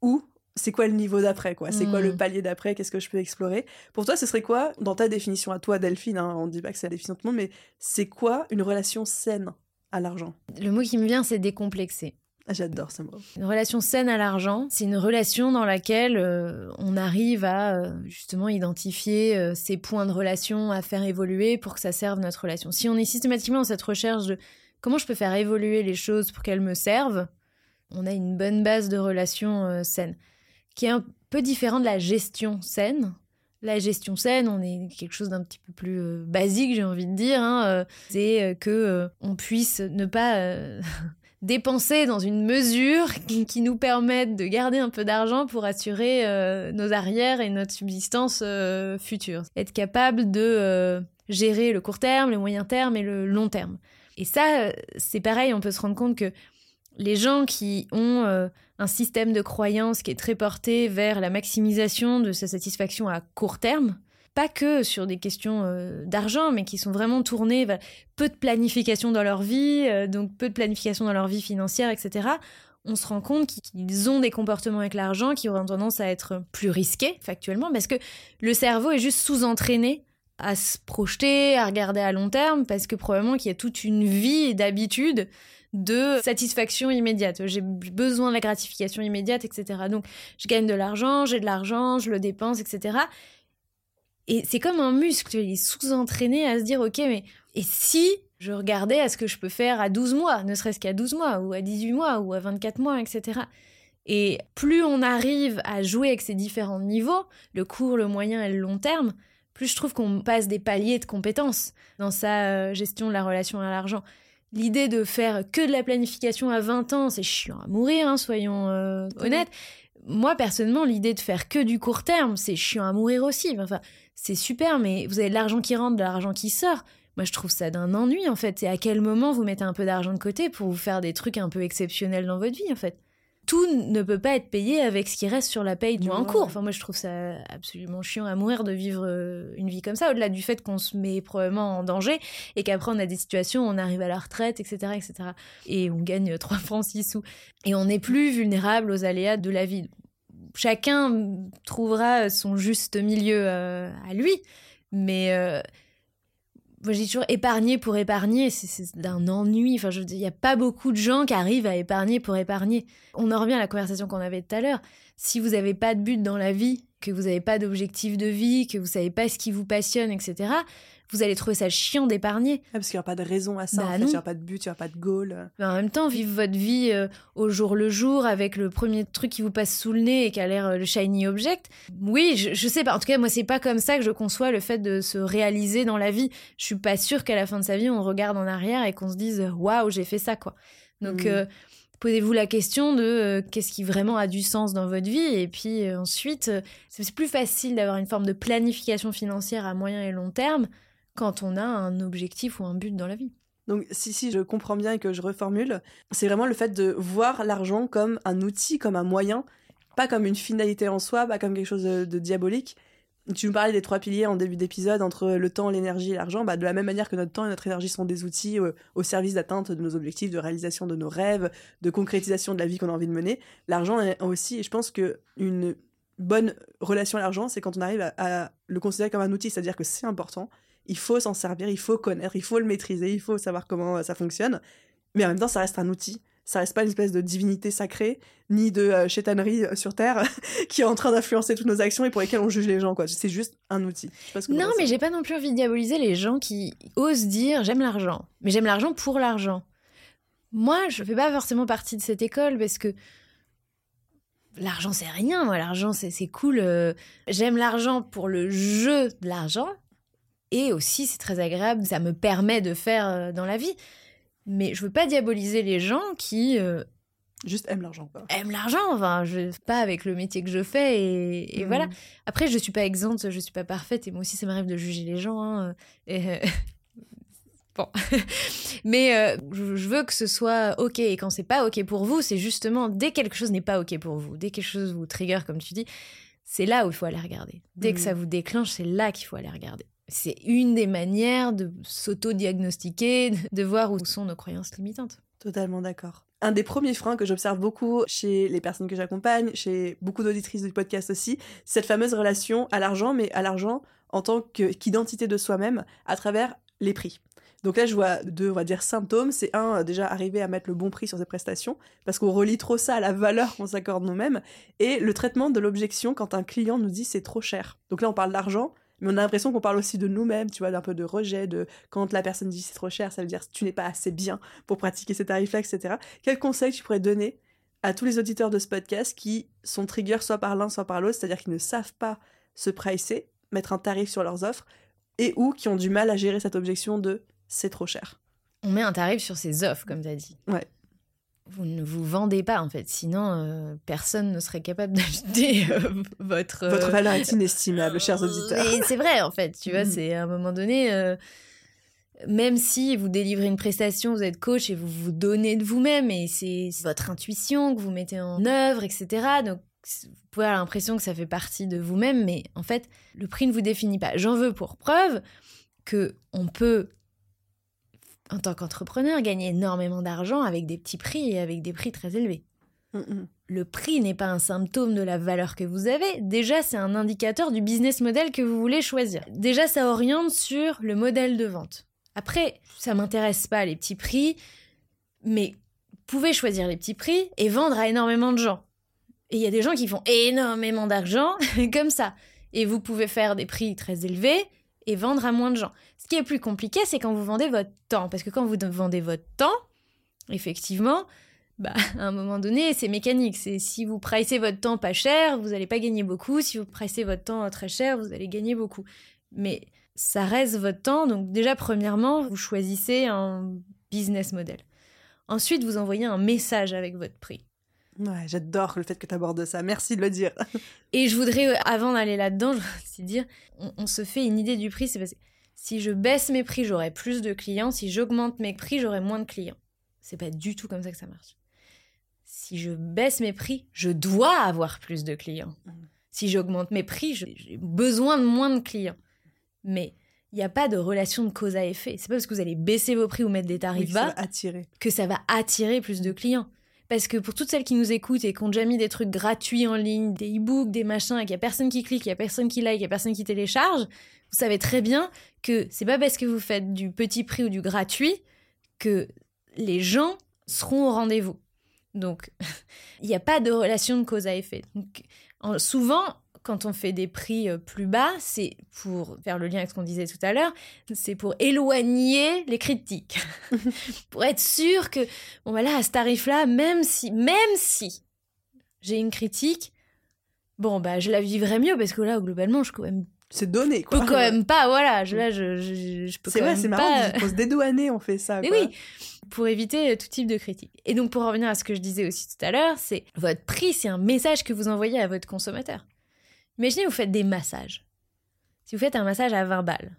où c'est quoi le niveau d'après quoi? C'est quoi le hmm. palier d'après? Qu'est-ce que je peux explorer? Pour toi, ce serait quoi, dans ta définition à toi, Delphine hein, On ne dit pas que c'est la définition de tout le monde, mais c'est quoi une relation saine à l'argent? Le mot qui me vient, c'est décomplexé. Ah, j'adore ce mot. Une relation saine à l'argent, c'est une relation dans laquelle euh, on arrive à euh, justement identifier euh, ces points de relation, à faire évoluer pour que ça serve notre relation. Si on est systématiquement dans cette recherche de comment je peux faire évoluer les choses pour qu'elles me servent, on a une bonne base de relation saine qui est un peu différent de la gestion saine. La gestion saine, on est quelque chose d'un petit peu plus euh, basique, j'ai envie de dire. Hein, euh, c'est euh, que on puisse ne pas dépenser dans une mesure qui, nous permette de garder un peu d'argent pour assurer nos arrières et notre subsistance future. Être capable de gérer le court terme, le moyen terme et le long terme. Et ça, c'est pareil, on peut se rendre compte que les gens qui ont euh, un système de croyance qui est très porté vers la maximisation de sa satisfaction à court terme, pas que sur des questions euh, d'argent, mais qui sont vraiment tournés vers peu de planification dans leur vie, euh, donc peu de planification dans leur vie financière, etc. On se rend compte qu'ils ont des comportements avec l'argent qui auront tendance à être plus risqués factuellement, parce que le cerveau est juste sous-entraîné à se projeter, à regarder à long terme, parce que probablement qu'il y a toute une vie d'habitude de satisfaction immédiate. J'ai besoin de la gratification immédiate, etc. Donc, je gagne de l'argent, j'ai de l'argent, je le dépense, etc. Et c'est comme un muscle, il est sous-entraîné à se dire, ok, mais et si Je regardais à ce que je peux faire à 12 mois, ne serait-ce qu'à 12 mois, ou à 18 mois, ou à 24 mois, etc. Et plus on arrive à jouer avec ces différents niveaux, le court, le moyen et le long terme, plus je trouve qu'on passe des paliers de compétences dans sa euh, gestion de la relation à l'argent. L'idée de faire que de la planification à 20 ans, c'est chiant à mourir, hein, soyons euh, honnêtes. Moi, personnellement, l'idée de faire que du court terme, c'est chiant à mourir aussi. Enfin, c'est super, mais vous avez de l'argent qui rentre, de l'argent qui sort. Moi, je trouve ça d'un ennui, en fait. C'est à quel moment vous mettez un peu d'argent de côté pour vous faire des trucs un peu exceptionnels dans votre vie, en fait? Tout ne peut pas être payé avec ce qui reste sur la paye du mois en cours. Enfin, moi, je trouve ça absolument chiant à mourir de vivre euh, une vie comme ça, au-delà du fait qu'on se met probablement en danger et qu'après on a des situations où on arrive à la retraite, etc., etc. Et on gagne 3 francs 6 sous. Et on n'est plus vulnérable aux aléas de la vie. Chacun trouvera son juste milieu euh, à lui, mais euh, moi, j'ai toujours épargné pour épargner, c'est d'un ennui. Enfin, je il n'y a pas beaucoup de gens qui arrivent à épargner pour épargner. On en revient à la conversation qu'on avait tout à l'heure. Si vous n'avez pas de but dans la vie, que vous n'avez pas d'objectif de vie, que vous savez pas ce qui vous passionne, etc., vous allez trouver ça chiant d'épargner. parce qu'il n'y a pas de raison à ça, bah il n'y a pas de but, il n'y a pas de goal. en même temps, vivre votre vie euh, au jour le jour avec le premier truc qui vous passe sous le nez et qui a l'air euh, le shiny object. Oui, je, je, sais pas. En tout cas, moi, c'est pas comme ça que je conçois le fait de se réaliser dans la vie. Je suis pas sûre qu'à la fin de sa vie, on regarde en arrière et qu'on se dise waouh, j'ai fait ça, quoi. Donc, mm. euh, posez-vous la question de qu'est-ce qui vraiment a du sens dans votre vie et puis ensuite c'est plus facile d'avoir une forme de planification financière à moyen et long terme quand on a un objectif ou un but dans la vie. Donc si, si, je comprends bien et que je reformule, c'est vraiment le fait de voir l'argent comme un outil, comme un moyen, pas comme une finalité en soi, pas comme quelque chose de, diabolique. Tu nous parlais des trois piliers en début d'épisode entre le temps, l'énergie et l'argent. Bah, de la même manière que notre temps et notre énergie sont des outils euh, au service d'atteinte de nos objectifs, de réalisation de nos rêves, de concrétisation de la vie qu'on a envie de mener, l'argent est aussi, et je pense que une bonne relation à l'argent, c'est quand on arrive à le considérer comme un outil, c'est-à-dire que c'est important, il faut s'en servir, il faut connaître, il faut le maîtriser, il faut savoir comment euh, ça fonctionne. Mais en même temps, ça reste un outil. Ça reste pas une espèce de divinité sacrée, ni de euh, chétanerie euh, sur Terre qui est en train d'influencer toutes nos actions et pour lesquelles on juge les gens. quoi. C'est juste un outil. non, mais j'ai pas non plus envie de diaboliser les gens qui osent dire j'aime l'argent. Mais j'aime l'argent pour l'argent. Moi, je fais pas forcément partie de cette école parce que l'argent c'est rien. Moi, l'argent c'est cool. J'aime l'argent pour le jeu de l'argent et aussi, c'est très agréable, ça me permet de faire euh, dans la vie. Mais je veux pas diaboliser les gens qui euh, juste aiment l'argent aiment l'argent enfin je pas avec le métier que je fais et, voilà mm. après je suis pas exempte je suis pas parfaite et moi aussi ça m'arrive de juger les gens hein, et, bon mais je, veux que ce soit ok et quand c'est pas ok pour vous c'est justement dès quelque chose n'est pas ok pour vous dès quelque chose vous trigger comme tu dis c'est là où il faut aller regarder dès que mm. ça vous déclenche c'est là qu'il faut aller regarder c'est une des manières de s'auto-diagnostiquer, de voir où sont nos croyances limitantes. Totalement d'accord. Un des premiers freins que j'observe beaucoup chez les personnes que j'accompagne, chez beaucoup d'auditrices du podcast aussi, c'est cette fameuse relation à l'argent, mais à l'argent en tant qu'identité de soi-même à travers les prix. Donc là, je vois deux, on va dire, symptômes. C'est un, déjà arriver à mettre le bon prix sur ses prestations, parce qu'on relie trop ça à la valeur qu'on s'accorde nous-mêmes, et le traitement de l'objection quand un client nous dit c'est trop cher. Donc là, on parle d'argent, mais on a l'impression qu'on parle aussi de nous-mêmes, tu vois, d'un peu de rejet, de quand la personne dit c'est trop cher, ça veut dire tu n'es pas assez bien pour pratiquer ces tarifs-là, etc. Quel conseil tu pourrais donner à tous les auditeurs de ce podcast qui sont triggers soit par l'un, soit par l'autre, c'est-à-dire qu'ils ne savent pas se pricer, mettre un tarif sur leurs offres, et ou qui ont du mal à gérer cette objection de c'est trop cher? On met un tarif sur ses offres, comme tu as dit. Ouais vous ne vous vendez pas en fait, sinon euh, personne ne serait capable d'acheter euh, votre votre valeur est inestimable, chers auditeurs. c'est vrai en fait, tu vois, mm. c'est à un moment donné, euh, même si vous délivrez une prestation, vous êtes coach et vous vous donnez de vous-même et c'est votre intuition que vous mettez en œuvre, etc. Donc vous pouvez avoir l'impression que ça fait partie de vous-même, mais en fait le prix ne vous définit pas. J'en veux pour preuve que on peut en tant qu'entrepreneur, gagner énormément d'argent avec des petits prix et avec des prix très élevés. Mm, mm. Le prix n'est pas un symptôme de la valeur que vous avez, déjà c'est un indicateur du business model que vous voulez choisir. Déjà ça oriente sur le modèle de vente. Après, ça m'intéresse pas les petits prix, mais vous pouvez choisir les petits prix et vendre à énormément de gens. Et il y a des gens qui font énormément d'argent comme ça. Et vous pouvez faire des prix très élevés et vendre à moins de gens. Ce qui est plus compliqué, c'est quand vous vendez votre temps. Parce que quand vous vendez votre temps, effectivement, bah, à un moment donné, c'est mécanique. C'est si vous pricez votre temps pas cher, vous n'allez pas gagner beaucoup. Si vous pricez votre temps très cher, vous allez gagner beaucoup. Mais ça reste votre temps. Donc déjà, premièrement, vous choisissez un business model. Ensuite, vous envoyez un message avec votre prix. Ouais, j'adore le fait que tu abordes ça. Merci de le dire. Et je voudrais, euh, avant d'aller là-dedans, je dire, on, se fait une idée du prix. C'est parce que si je baisse mes prix, j'aurai plus de clients. Si j'augmente mes prix, j'aurai moins de clients. C'est pas du tout comme ça que ça marche. Si je baisse mes prix, je dois avoir plus de clients. Mmh. Si j'augmente mes prix, j'ai besoin de moins de clients. Mais il n'y a pas de relation de cause à effet. C'est pas parce que vous allez baisser vos prix ou mettre des tarifs bas que ça va attirer plus de clients. Parce que pour toutes celles qui nous écoutent et qui ont déjà mis des trucs gratuits en ligne, des e-books, des machins, et qu'il n'y a personne qui clique, il n'y a personne qui like, il n'y a personne qui télécharge, vous savez très bien que c'est pas parce que vous faites du petit prix ou du gratuit que les gens seront au rendez-vous. Donc, il n'y a pas de relation de cause à effet. Donc, souvent, quand on fait des prix euh, plus bas, c'est pour faire le lien avec ce qu'on disait tout à l'heure, c'est pour éloigner les critiques, pour être sûr que bon voilà à ce tarif-là, même si même si j'ai une critique, bon bah je la vivrai mieux parce que là globalement je quand même c'est donné quoi. peux quand même pas voilà je, là je, je, peux c'est vrai c'est marrant on se dédouaner on fait ça Mais oui pour éviter tout type de critique et donc pour revenir à ce que je disais aussi tout à l'heure c'est votre prix c'est un message que vous envoyez à votre consommateur Imaginez, vous faites des massages. Si vous faites un massage à 20 balles,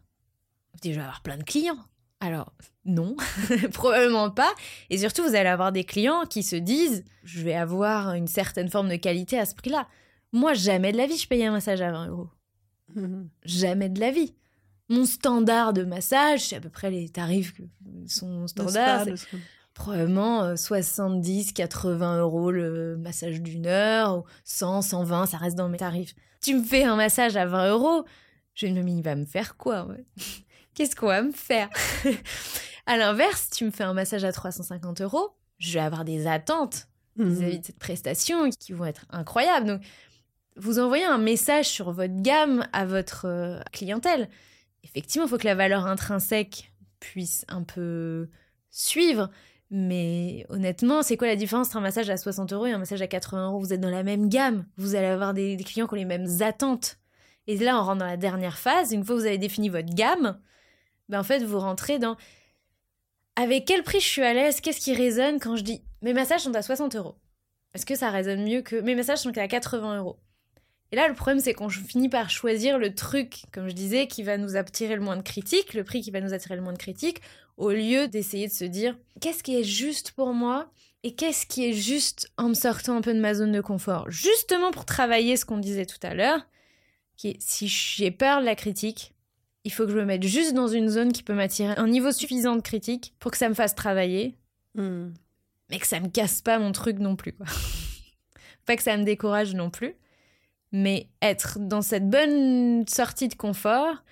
vous dites, je vais avoir plein de clients. Alors, non, probablement pas. Et surtout, vous allez avoir des clients qui se disent, je vais avoir une certaine forme de qualité à ce prix-là. Moi, jamais de la vie, je paye un massage à 20 euros. Jamais de la vie. Mon standard de massage, c'est à peu près les tarifs qui sont standards probablement 70, euh, 80 euros le massage d'une heure, 100, 120, ça reste dans mes tarifs. Tu me fais un massage à 20 euros, je me dis, il va me faire quoi Qu'est-ce qu'on va me faire? À l'inverse, tu me fais un massage à 350 euros, je vais avoir des attentes mmh. vis-à-vis de cette prestation qui vont être incroyables. Donc, vous envoyez un message sur votre gamme à votre euh, clientèle. Effectivement, il faut que la valeur intrinsèque puisse un peu suivre. Mais honnêtement, c'est quoi la différence entre un massage à 60 euros et un massage à 80 euros? Vous êtes dans la même gamme, vous allez avoir des, clients qui ont les mêmes attentes. Et là, on rentre dans la dernière phase. Une fois que vous avez défini votre gamme, ben en fait, vous rentrez dans avec quel prix je suis à l'aise? Qu'est-ce qui résonne quand je dis mes massages sont à 60 euros? Est-ce que ça résonne mieux que mes massages sont à 80 euros? Et là, le problème, c'est qu'on finit par choisir le truc, comme je disais, qui va nous attirer le moins de critiques, le prix qui va nous attirer le moins de critiques, au lieu d'essayer de se dire qu'est-ce qui est juste pour moi et qu'est-ce qui est juste en me sortant un peu de ma zone de confort? Justement pour travailler ce qu'on disait tout à l'heure, qui est si j'ai peur de la critique, il faut que je me mette juste dans une zone qui peut m'attirer un niveau suffisant de critique pour que ça me fasse travailler, hmm. mais que ça me casse pas mon truc non plus. Quoi. pas que ça me décourage non plus, mais être dans cette bonne sortie de confort,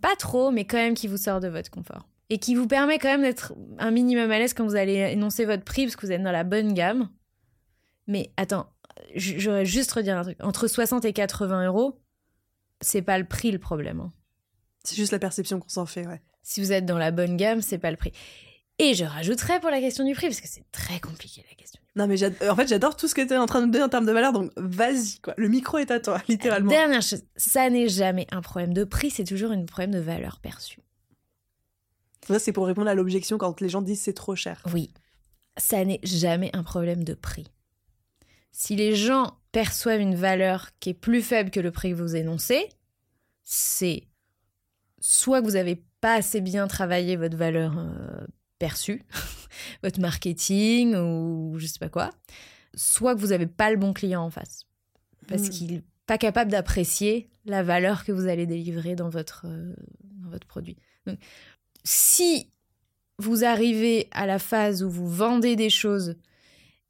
pas trop, mais quand même qui vous sort de votre confort et qui vous permet quand même d'être un minimum à l'aise quand vous allez énoncer votre prix parce que vous êtes dans la bonne gamme. Mais attends, j'aurais juste redire un truc. Entre 60 et 80 euros, c'est pas le prix le problème. Hein. C'est juste la perception qu'on s'en fait, ouais. Si vous êtes dans la bonne gamme, c'est pas le prix. Et je rajouterais pour la question du prix, parce que c'est très compliqué la question. Non, mais en fait, j'adore tout ce que tu es en train de donner en termes de valeur, donc vas-y, quoi. Le micro est à toi, littéralement. Dernière chose, ça n'est jamais un problème de prix, c'est toujours un problème de valeur perçue. Ça, c'est pour répondre à l'objection quand les gens disent c'est trop cher. Oui, ça n'est jamais un problème de prix. Si les gens perçoivent une valeur qui est plus faible que le prix que vous énoncez, c'est soit que vous n'avez pas assez bien travaillé votre valeur euh, perçue, votre marketing ou je sais pas quoi, soit que vous n'avez pas le bon client en face. Parce hmm. qu'il n'est pas capable d'apprécier la valeur que vous allez délivrer dans votre, euh, dans votre produit. Donc, si vous arrivez à la phase où vous vendez des choses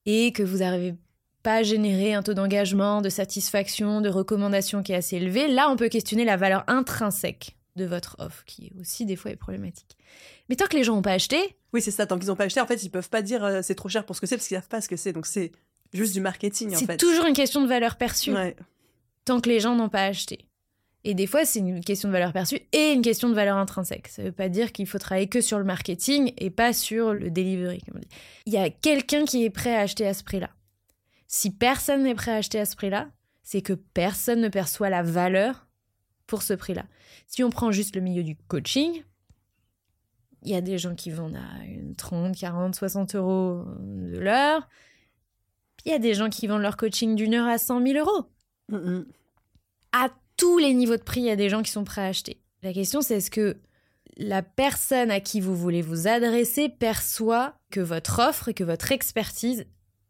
et que vous n'arrivez pas à générer un taux d'engagement, de satisfaction, de recommandation qui est assez élevé, là on peut questionner la valeur intrinsèque de votre offre, qui aussi des fois est problématique. Mais tant que les gens n'ont pas acheté... Oui, c'est ça, tant qu'ils n'ont pas acheté, en fait, ils peuvent pas dire euh, c'est trop cher pour ce que c'est, parce qu'ils savent pas ce que c'est, donc c'est juste du marketing, en fait. C'est toujours une question de valeur perçue. Tant que les gens n'ont pas acheté. Et des fois, c'est une question de valeur perçue et une question de valeur intrinsèque. Ça ne veut pas dire qu'il faut travailler que sur le marketing et pas sur le delivery, comme on dit. Il y a quelqu'un qui est prêt à acheter à ce prix-là. Si personne n'est prêt à acheter à ce prix-là, c'est que personne ne perçoit la valeur pour ce prix-là. Si on prend juste le milieu du coaching, il y a des gens qui vendent à 30, 40, 60 euros de l'heure. Il y a des gens qui vendent leur coaching d'une heure à 100 000 euros. À tous les niveaux de prix, il y a des gens qui sont prêts à acheter. La question, c'est est-ce que la personne à qui vous voulez vous adresser perçoit que votre offre et que votre expertise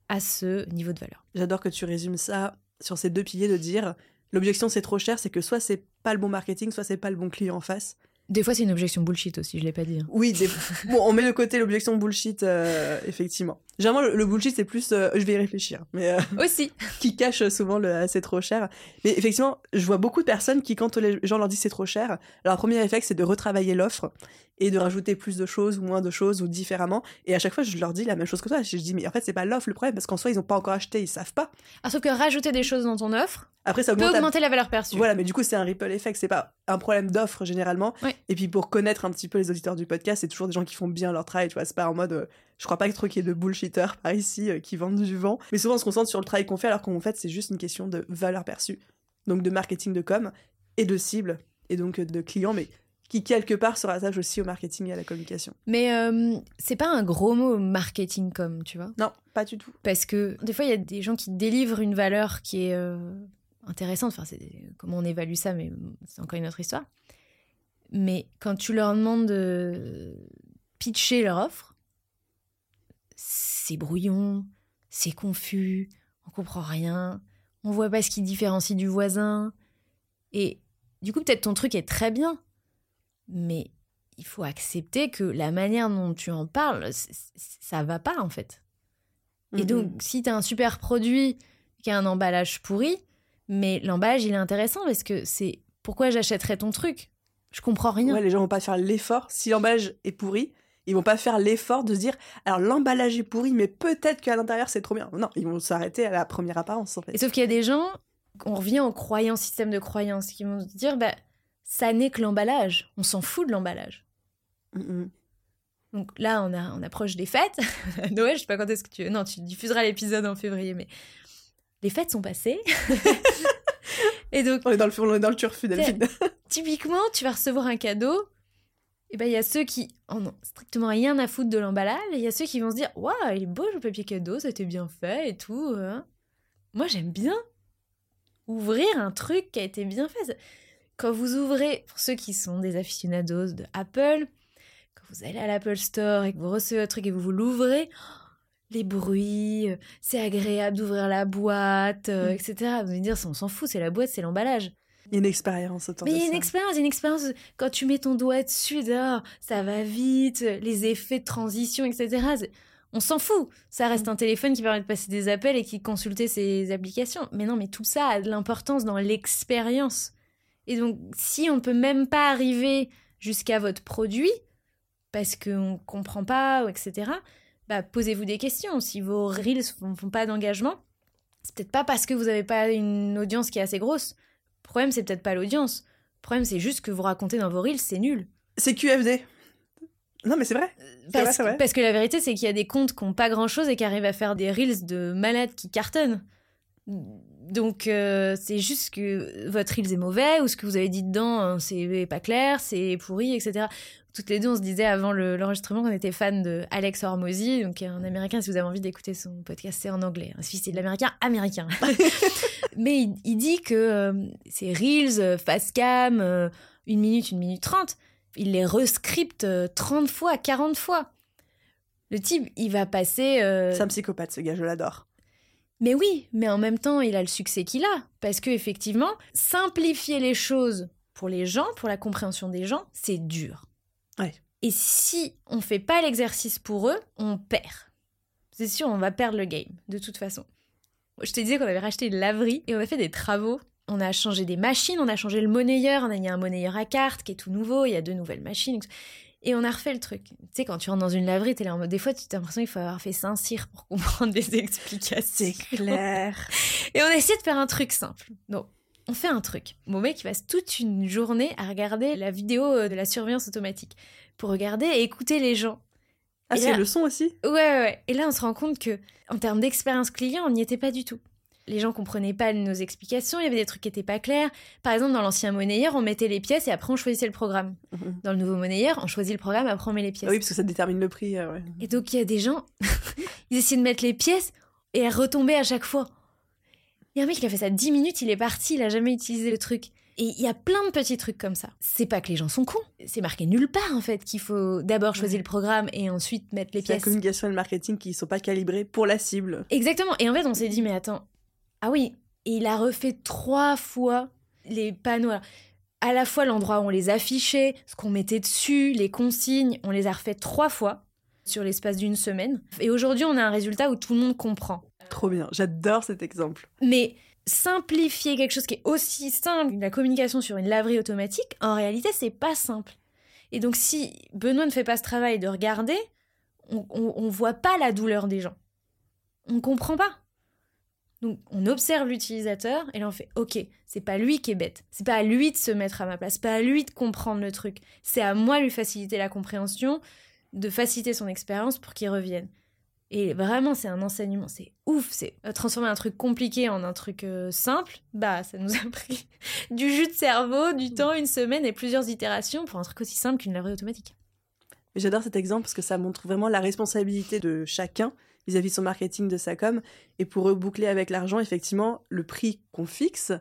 a ce niveau de valeur? J'adore que tu résumes ça sur ces deux piliers de dire l'objection c'est trop cher, c'est que soit c'est pas le bon marketing, soit c'est pas le bon client en face. Des fois, c'est une objection bullshit aussi, je l'ai pas dit. Hein. Oui, bon, on met de côté l'objection bullshit, euh, effectivement. Généralement, le, bullshit, c'est plus euh, je vais y réfléchir. Mais, euh, aussi. qui cache souvent le c'est trop cher. Mais effectivement, je vois beaucoup de personnes qui, quand les gens leur disent c'est trop cher, leur premier réflexe, c'est de retravailler l'offre et de rajouter plus de choses ou moins de choses ou différemment. Et à chaque fois, je leur dis la même chose que toi. Je dis, mais en fait, c'est pas l'offre le problème parce qu'en soi, ils ont pas encore acheté, ils savent pas. Ah, sauf que rajouter des choses dans ton offre, après, ça peut augmenter la valeur perçue. Voilà, mais du coup, c'est un ripple effect. C'est pas un problème d'offre généralement. Et puis, pour connaître un petit peu les auditeurs du podcast, c'est toujours des gens qui font bien leur travail. Tu vois, c'est pas en mode, euh, je crois pas que trop qu'il y ait de bullshitters par ici euh, qui vendent du vent. Mais souvent, on se concentre sur le travail qu'on fait, alors qu'en fait, c'est juste une question de valeur perçue. Donc, de marketing de com et de cible et donc de clients. Mais qui quelque part se rattache aussi au marketing et à la communication. Mais euh, c'est pas un gros mot marketing comme, tu vois Non, pas du tout. Parce que des fois, il y a des gens qui délivrent une valeur qui est intéressante. Enfin, c'est comment on évalue ça, mais c'est encore une autre histoire. Mais quand tu leur demandes de pitcher leur offre, c'est brouillon, c'est confus, on comprend rien, on voit pas ce qui différencie du voisin. Et du coup, peut-être ton truc est très bien, mais il faut accepter que la manière dont tu en parles, ça va pas en fait. Et donc, si tu as un super produit qui a un emballage pourri, mais l'emballage, il est intéressant parce que c'est pourquoi j'achèterais ton truc? Je comprends rien. Ouais, les gens vont pas faire l'effort. Si l'emballage est pourri, ils vont pas faire l'effort de se dire alors l'emballage est pourri, mais peut-être qu'à l'intérieur c'est trop bien. Non, ils vont s'arrêter à la première apparence en fait. Et sauf qu'il y a des gens, on revient au croyant système de croyance, qui vont se dire bah ça n'est que l'emballage. On s'en fout de l'emballage. Donc là, on, a, on approche des fêtes. Noël, je sais pas quand est-ce que tu. Non, tu diffuseras l'épisode en février, mais les fêtes sont passées. et donc, on est dans le, on est dans le turfu, Delphine. typiquement, tu vas recevoir un cadeau. Et ben il y a ceux qui en ont strictement rien à foutre de l'emballage. Et il y a ceux qui vont se dire Waouh, il est beau le papier cadeau, ça a été bien fait et tout. Hein. Moi, j'aime bien ouvrir un truc qui a été bien fait. Quand vous ouvrez, pour ceux qui sont des aficionados de Apple, quand vous allez à l'Apple Store et que vous recevez un truc et que vous l'ouvrez, les bruits, euh, c'est agréable d'ouvrir la boîte, euh, mm. etc. Vous allez dire, on s'en fout, c'est la boîte, c'est l'emballage. Il y a une expérience autour Mais il y a une expérience, une expérience. Quand tu mets ton doigt dessus, ça va vite, les effets de transition, etc. On s'en fout. Ça reste mm. un téléphone qui permet de passer des appels et qui consulter ses applications. Mais non, mais tout ça a de l'importance dans l'expérience. Et donc, si on ne peut même pas arriver jusqu'à votre produit, parce qu'on ne comprend pas, etc., bah, posez-vous des questions. Si vos reels ne font pas d'engagement, c'est peut-être pas parce que vous n'avez pas une audience qui est assez grosse. Le problème, c'est peut-être pas l'audience. Le problème, c'est juste que vous racontez dans vos reels, c'est nul. C'est QFD. Non, mais c'est vrai. Parce, vrai, parce, que la vérité, c'est qu'il y a des comptes qui n'ont pas grand-chose et qui arrivent à faire des reels de malades qui cartonnent. Donc, euh, c'est juste que votre reels est mauvais ou ce que vous avez dit dedans, hein, c'est pas clair, c'est pourri, etc toutes les deux, on se disait avant l'enregistrement qu'on était fan de Alex Hormozy, donc un américain. Si vous avez envie d'écouter son podcast, c'est en anglais. Hein. C'est de l'américain américain. Mais il, dit que euh, c'est Reels, euh, Fast Cam, euh, une minute, une minute trente. Il les rescripte 30 fois, 40 fois. Le type, il va passer. C'est un psychopathe, ce gars, je l'adore. Mais oui, mais en même temps, il a le succès qu'il a. Parce que effectivement, simplifier les choses pour les gens, pour la compréhension des gens, c'est dur. Et si on fait pas l'exercice pour eux, on perd. C'est sûr, on va perdre le game, de toute façon. Je te disais qu'on avait racheté une laverie et on a fait des travaux. On a changé des machines, on a changé le monnayeur, on a mis un monnayeur à carte qui est tout nouveau, il y a deux nouvelles machines. Et on a refait le truc. Tu sais, quand tu rentres dans une laverie, t'es là en mode, des fois, tu as l'impression qu'il faut avoir fait Saint-Cyr pour comprendre des explications. C'est clair. Et on a essayé de faire un truc simple. Non. on fait un truc. Mon mec il passe toute une journée à regarder la vidéo euh, de la surveillance automatique pour regarder et écouter les gens. Ah, c'est le son aussi? Ouais, ouais, ouais. Et là, on se rend compte que, en termes d'expérience client, on n'y était pas du tout. Les gens comprenaient pas nos explications, il y avait des trucs qui étaient pas clairs. Par exemple, dans l'ancien monnayeur, on mettait les pièces et après on choisissait le programme. Mhm. Dans le nouveau monnayeur, on choisit le programme après on met les pièces. Ah Oui, parce que ça détermine le prix. euh, ouais. Et donc, il y a des gens, ils essayaient de mettre les pièces et elles retombaient à chaque fois. Il y a un mec, il a fait ça 10 minutes, il est parti, il a jamais utilisé le truc. Et il y a plein de petits trucs comme ça. C'est pas que les gens sont cons, c'est marqué nulle part en fait qu'il faut d'abord choisir Ouais. le programme et ensuite mettre les C'est la pièces. communication et le marketing qui sont pas calibrés pour la cible. Exactement. Et en fait, on s'est dit, mais attends, ah oui, et il a refait trois fois les panneaux. Alors, à la fois l'endroit où on les affichait, ce qu'on mettait dessus, les consignes, on les a refait trois fois sur l'espace d'une semaine. Et aujourd'hui, on a un résultat où tout le monde comprend. Trop bien, j'adore cet exemple. Mais simplifier quelque chose qui est aussi simple, la communication sur une laverie automatique, en réalité, c'est pas simple. Et donc, si Benoît ne fait pas ce travail de regarder, on, on voit pas la douleur des gens. On comprend pas. Donc, on observe l'utilisateur et là, on fait OK, c'est pas lui qui est bête. C'est pas à lui de se mettre à ma place. C'est pas à lui de comprendre le truc. C'est à moi de lui faciliter la compréhension, de faciliter son expérience pour qu'il revienne. Et vraiment, c'est un enseignement, c'est ouf. C'est euh, transformer un truc compliqué en un truc euh, simple. Bah, ça nous a pris du jus de cerveau, du temps, une semaine et plusieurs itérations pour un truc aussi simple qu'une laverie automatique. J'adore cet exemple parce que ça montre vraiment la responsabilité de chacun vis-à-vis de son marketing, de sa com. Et pour reboucler avec l'argent, effectivement, le prix qu'on fixe,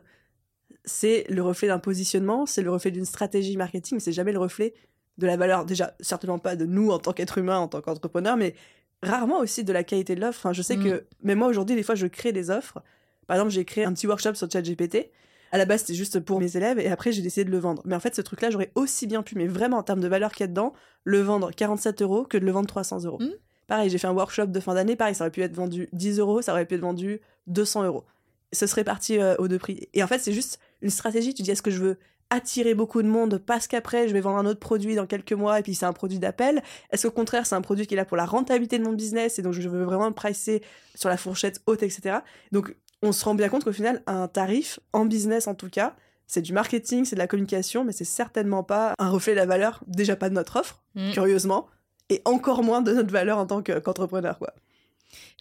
c'est le reflet d'un positionnement, c'est le reflet d'une stratégie marketing, mais c'est jamais le reflet de la valeur. Déjà, certainement pas de nous en tant qu'être humain, en tant qu'entrepreneur, mais rarement aussi de la qualité de l'offre. Enfin, je sais Mm. que, mais moi aujourd'hui, des fois, je crée des offres. Par exemple, j'ai créé un petit workshop sur ChatGPT. À la base, c'était juste pour mes élèves et après, j'ai décidé de le vendre. Mais en fait, ce truc-là, j'aurais aussi bien pu, mais vraiment en termes de valeur qu'il y a dedans, le vendre 47 euros que de le vendre 300 euros. Mm. Pareil, j'ai fait un workshop de fin d'année, pareil, ça aurait pu être vendu 10 euros, ça aurait pu être vendu 200 euros. Ce serait parti euh, aux deux prix. Et en fait, c'est juste une stratégie. Tu dis, est-ce que je veux attirer beaucoup de monde parce qu'après, je vais vendre un autre produit dans quelques mois et puis c'est un produit d'appel? Est-ce qu'au contraire, c'est un produit qui est là pour la rentabilité de mon business et donc je veux vraiment me pricer sur la fourchette haute, etc. Donc, on se rend bien compte qu'au final, un tarif, en business en tout cas, c'est du marketing, c'est de la communication, mais c'est certainement pas un reflet de la valeur, déjà pas de notre offre, Mm. curieusement, et encore moins de notre valeur en tant que- qu'entrepreneur.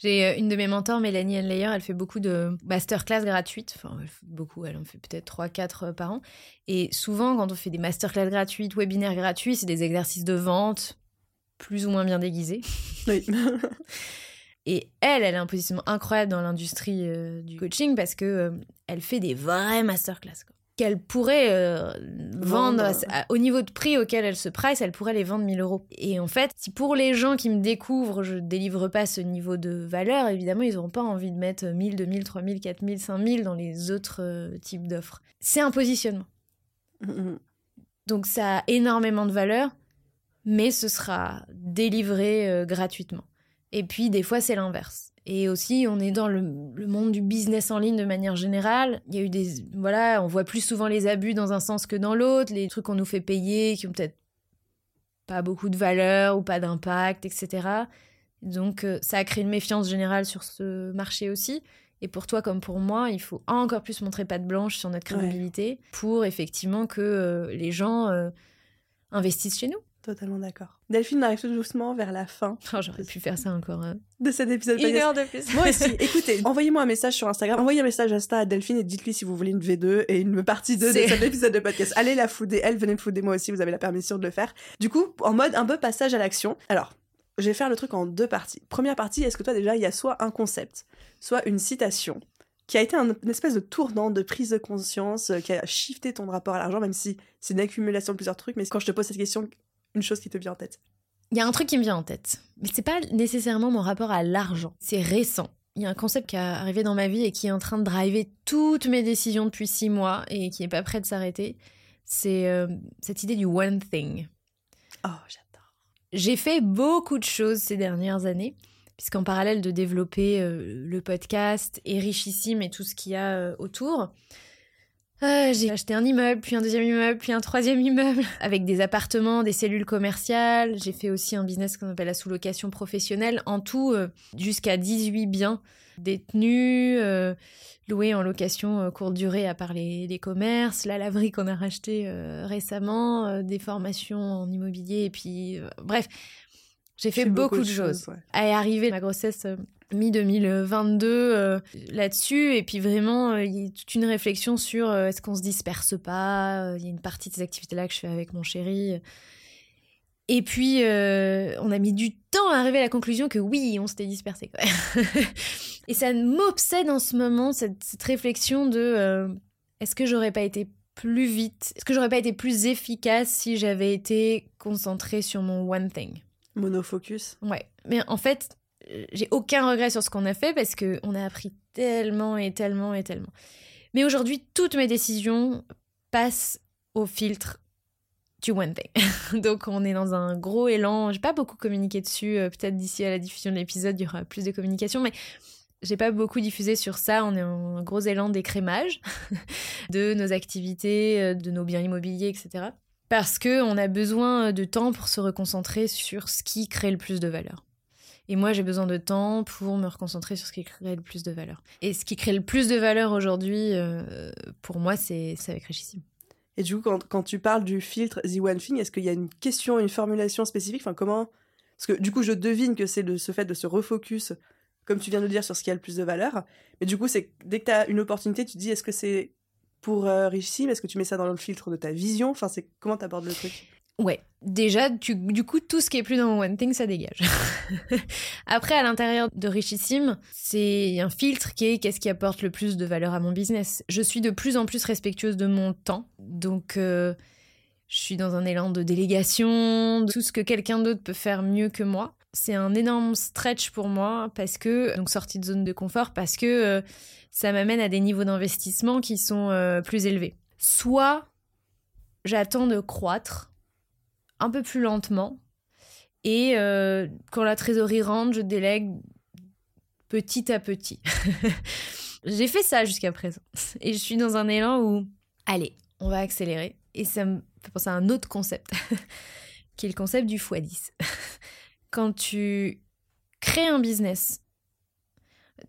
J'ai euh, une de mes mentors, Mélanie Henleyer, elle fait beaucoup de masterclass gratuites. Enfin, elle fait beaucoup, elle en fait peut-être 3-4 par an. Et souvent, quand on fait des masterclass gratuites, webinaires gratuits, c'est des exercices de vente plus ou moins bien déguisés. Oui. Et elle, elle a un positionnement incroyable dans l'industrie euh, du coaching parce que euh, elle fait des vrais masterclass. quoi. Qu'elle pourrait euh, vendre, Vendre. à- au niveau de prix auquel elle se price, elle pourrait les vendre 1000 euros. Et en fait, si pour les gens qui me découvrent, je délivre pas ce niveau de valeur, évidemment, ils n'auront pas envie de mettre 1000, 2000, 3000, 4000, 5000 dans les autres euh, types d'offres. C'est un positionnement. Mhm. Donc ça a énormément de valeur, mais ce sera délivré euh, gratuitement. Et puis des fois c'est l'inverse. Et aussi on est dans le, le monde du business en ligne de manière générale. Il y a eu des voilà, on voit plus souvent les abus dans un sens que dans l'autre, les trucs qu'on nous fait payer qui ont peut-être pas beaucoup de valeur ou pas d'impact, etc. Donc euh, ça a créé une méfiance générale sur ce marché aussi. Et pour toi comme pour moi, il faut encore plus montrer patte blanche sur notre Ouais. crédibilité pour effectivement que euh, les gens euh, investissent chez nous. Totalement d'accord. Delphine, arrive tout doucement vers la fin Oh, J'aurais pu faire ça encore euh, de cet épisode. une podcast. heure de plus. Moi aussi, écoutez, envoyez-moi un message sur Instagram, envoyez un message Insta à Delphine et dites-lui si vous voulez une V2 et une partie 2 de cet épisode de podcast. Allez la fouder, elle, venez me fouder moi aussi, vous avez la permission de le faire. Du coup, en mode un peu passage à l'action. Alors, je vais faire le truc en deux parties. Première partie, est-ce que toi déjà, il y a soit un concept, soit une citation qui a été un- une espèce de tournant de prise de conscience, euh, qui a shifté ton rapport à l'argent, même si c'est une accumulation de plusieurs trucs, mais quand je te pose cette question, une chose qui te vient en tête. Il y a un truc qui me vient en tête, mais c'est pas nécessairement mon rapport à l'argent. C'est récent. Il y a un concept qui est arrivé dans ma vie et qui est en train de driver toutes mes décisions depuis six mois et qui est pas prêt de s'arrêter. C'est euh, cette idée du one thing. Oh, j'adore. J'ai fait beaucoup de choses ces dernières années, puisqu'en parallèle de développer euh, le podcast et Richissime et tout ce qu'il y a euh, autour, Euh, j'ai acheté un immeuble, puis un deuxième immeuble, puis un troisième immeuble, avec des appartements, des cellules commerciales. J'ai fait aussi un business qu'on appelle la sous-location professionnelle. En tout, euh, jusqu'à 18 biens détenus, euh, loués en location courte durée à part les, les commerces, la laverie qu'on a racheté récemment, des formations en immobilier, et puis bref, j'ai fait beaucoup, de choses. choses À arriver ma grossesse mi-2022 euh, là-dessus. Et puis vraiment, euh, il y a toute une réflexion sur euh, est-ce qu'on se disperse pas Il y a une partie de ces activités-là que je fais avec mon chéri. Et puis, on a mis du temps à arriver à la conclusion que oui, on s'était dispersé. et ça m'obsède en ce moment, cette, cette réflexion de est-ce que j'aurais pas été plus vite Est-ce que j'aurais pas été plus efficace si j'avais été concentrée sur mon one thing? Monofocus? Ouais. Mais en fait, j'ai aucun regret sur ce qu'on a fait parce qu'on a appris tellement et tellement et tellement. Mais aujourd'hui, toutes mes décisions passent au filtre du one thing. Donc on est dans un gros élan. J'ai pas beaucoup communiqué dessus. Euh, peut-être d'ici à la diffusion de l'épisode, il y aura plus de communication, mais j'ai pas beaucoup diffusé sur ça. On est en un gros élan d'écrémage de nos activités, euh, de nos biens immobiliers, etc. Parce que on a besoin de temps pour se reconcentrer sur ce qui crée le plus de valeur. Et moi, j'ai besoin de temps pour me reconcentrer sur ce qui crée le plus de valeur. Et ce qui crée le plus de valeur aujourd'hui, euh, pour moi, c'est avec Richissime. Et du coup, quand, tu parles du filtre The One Thing, est-ce qu'il y a une question, une formulation spécifique? Enfin, comment? Parce que du coup, je devine que c'est ce fait de se refocus, comme tu viens de le dire, sur ce qui a le plus de valeur. Mais du coup, c'est dès que tu as une opportunité, tu te dis est-ce que c'est pour euh, Richissime Est-ce que tu mets ça dans le filtre de ta vision? Enfin, comment tu abordes le truc? Ouais, déjà, du coup, tout ce qui est plus dans One Thing, ça dégage. Après, à l'intérieur de Richissime, c'est un filtre qui est qu'est-ce qui apporte le plus de valeur à mon business. Je suis de plus en plus respectueuse de mon temps, donc euh, je suis dans un élan de délégation, de tout ce que quelqu'un d'autre peut faire mieux que moi. C'est un énorme stretch pour moi parce que, donc sortie de zone de confort, parce que euh, ça m'amène à des niveaux d'investissement qui sont euh, plus élevés. Soit j'attends de croître un peu plus lentement. Et euh, quand la trésorerie rentre, je délègue petit à petit. J'ai fait ça jusqu'à présent. Et je suis dans un élan où, allez, on va accélérer. Et ça me fait penser à un autre concept, qui est le concept du x10. Quand tu crées un business,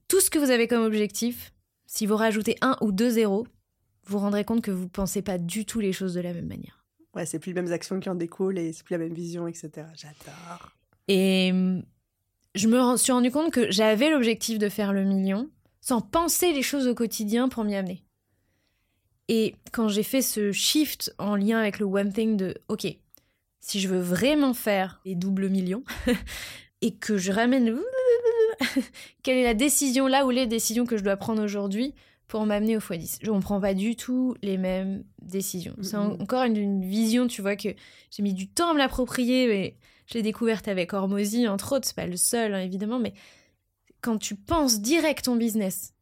tout ce que vous avez comme objectif, si vous rajoutez un ou deux zéros, vous vous rendrez compte que vous ne pensez pas du tout les choses de la même manière. Ouais, c'est plus les mêmes actions qui en découlent et c'est plus la même vision, etc. J'adore. Et mm, je me suis rendu compte que j'avais l'objectif de faire le million sans penser les choses au quotidien pour m'y amener. Et quand j'ai fait ce shift en lien avec le one thing de OK, si je veux vraiment faire les doubles millions et que je ramène quelle est la décision là ou les décisions que je dois prendre aujourd'hui pour m'amener au x10. Je ne prend pas du tout les mêmes décisions. C'est encore une, vision, tu vois, que j'ai mis du temps à me l'approprier, mais je l'ai découverte avec Hormozy, entre autres. C'est pas le seul, hein, évidemment, mais quand tu penses direct ton business,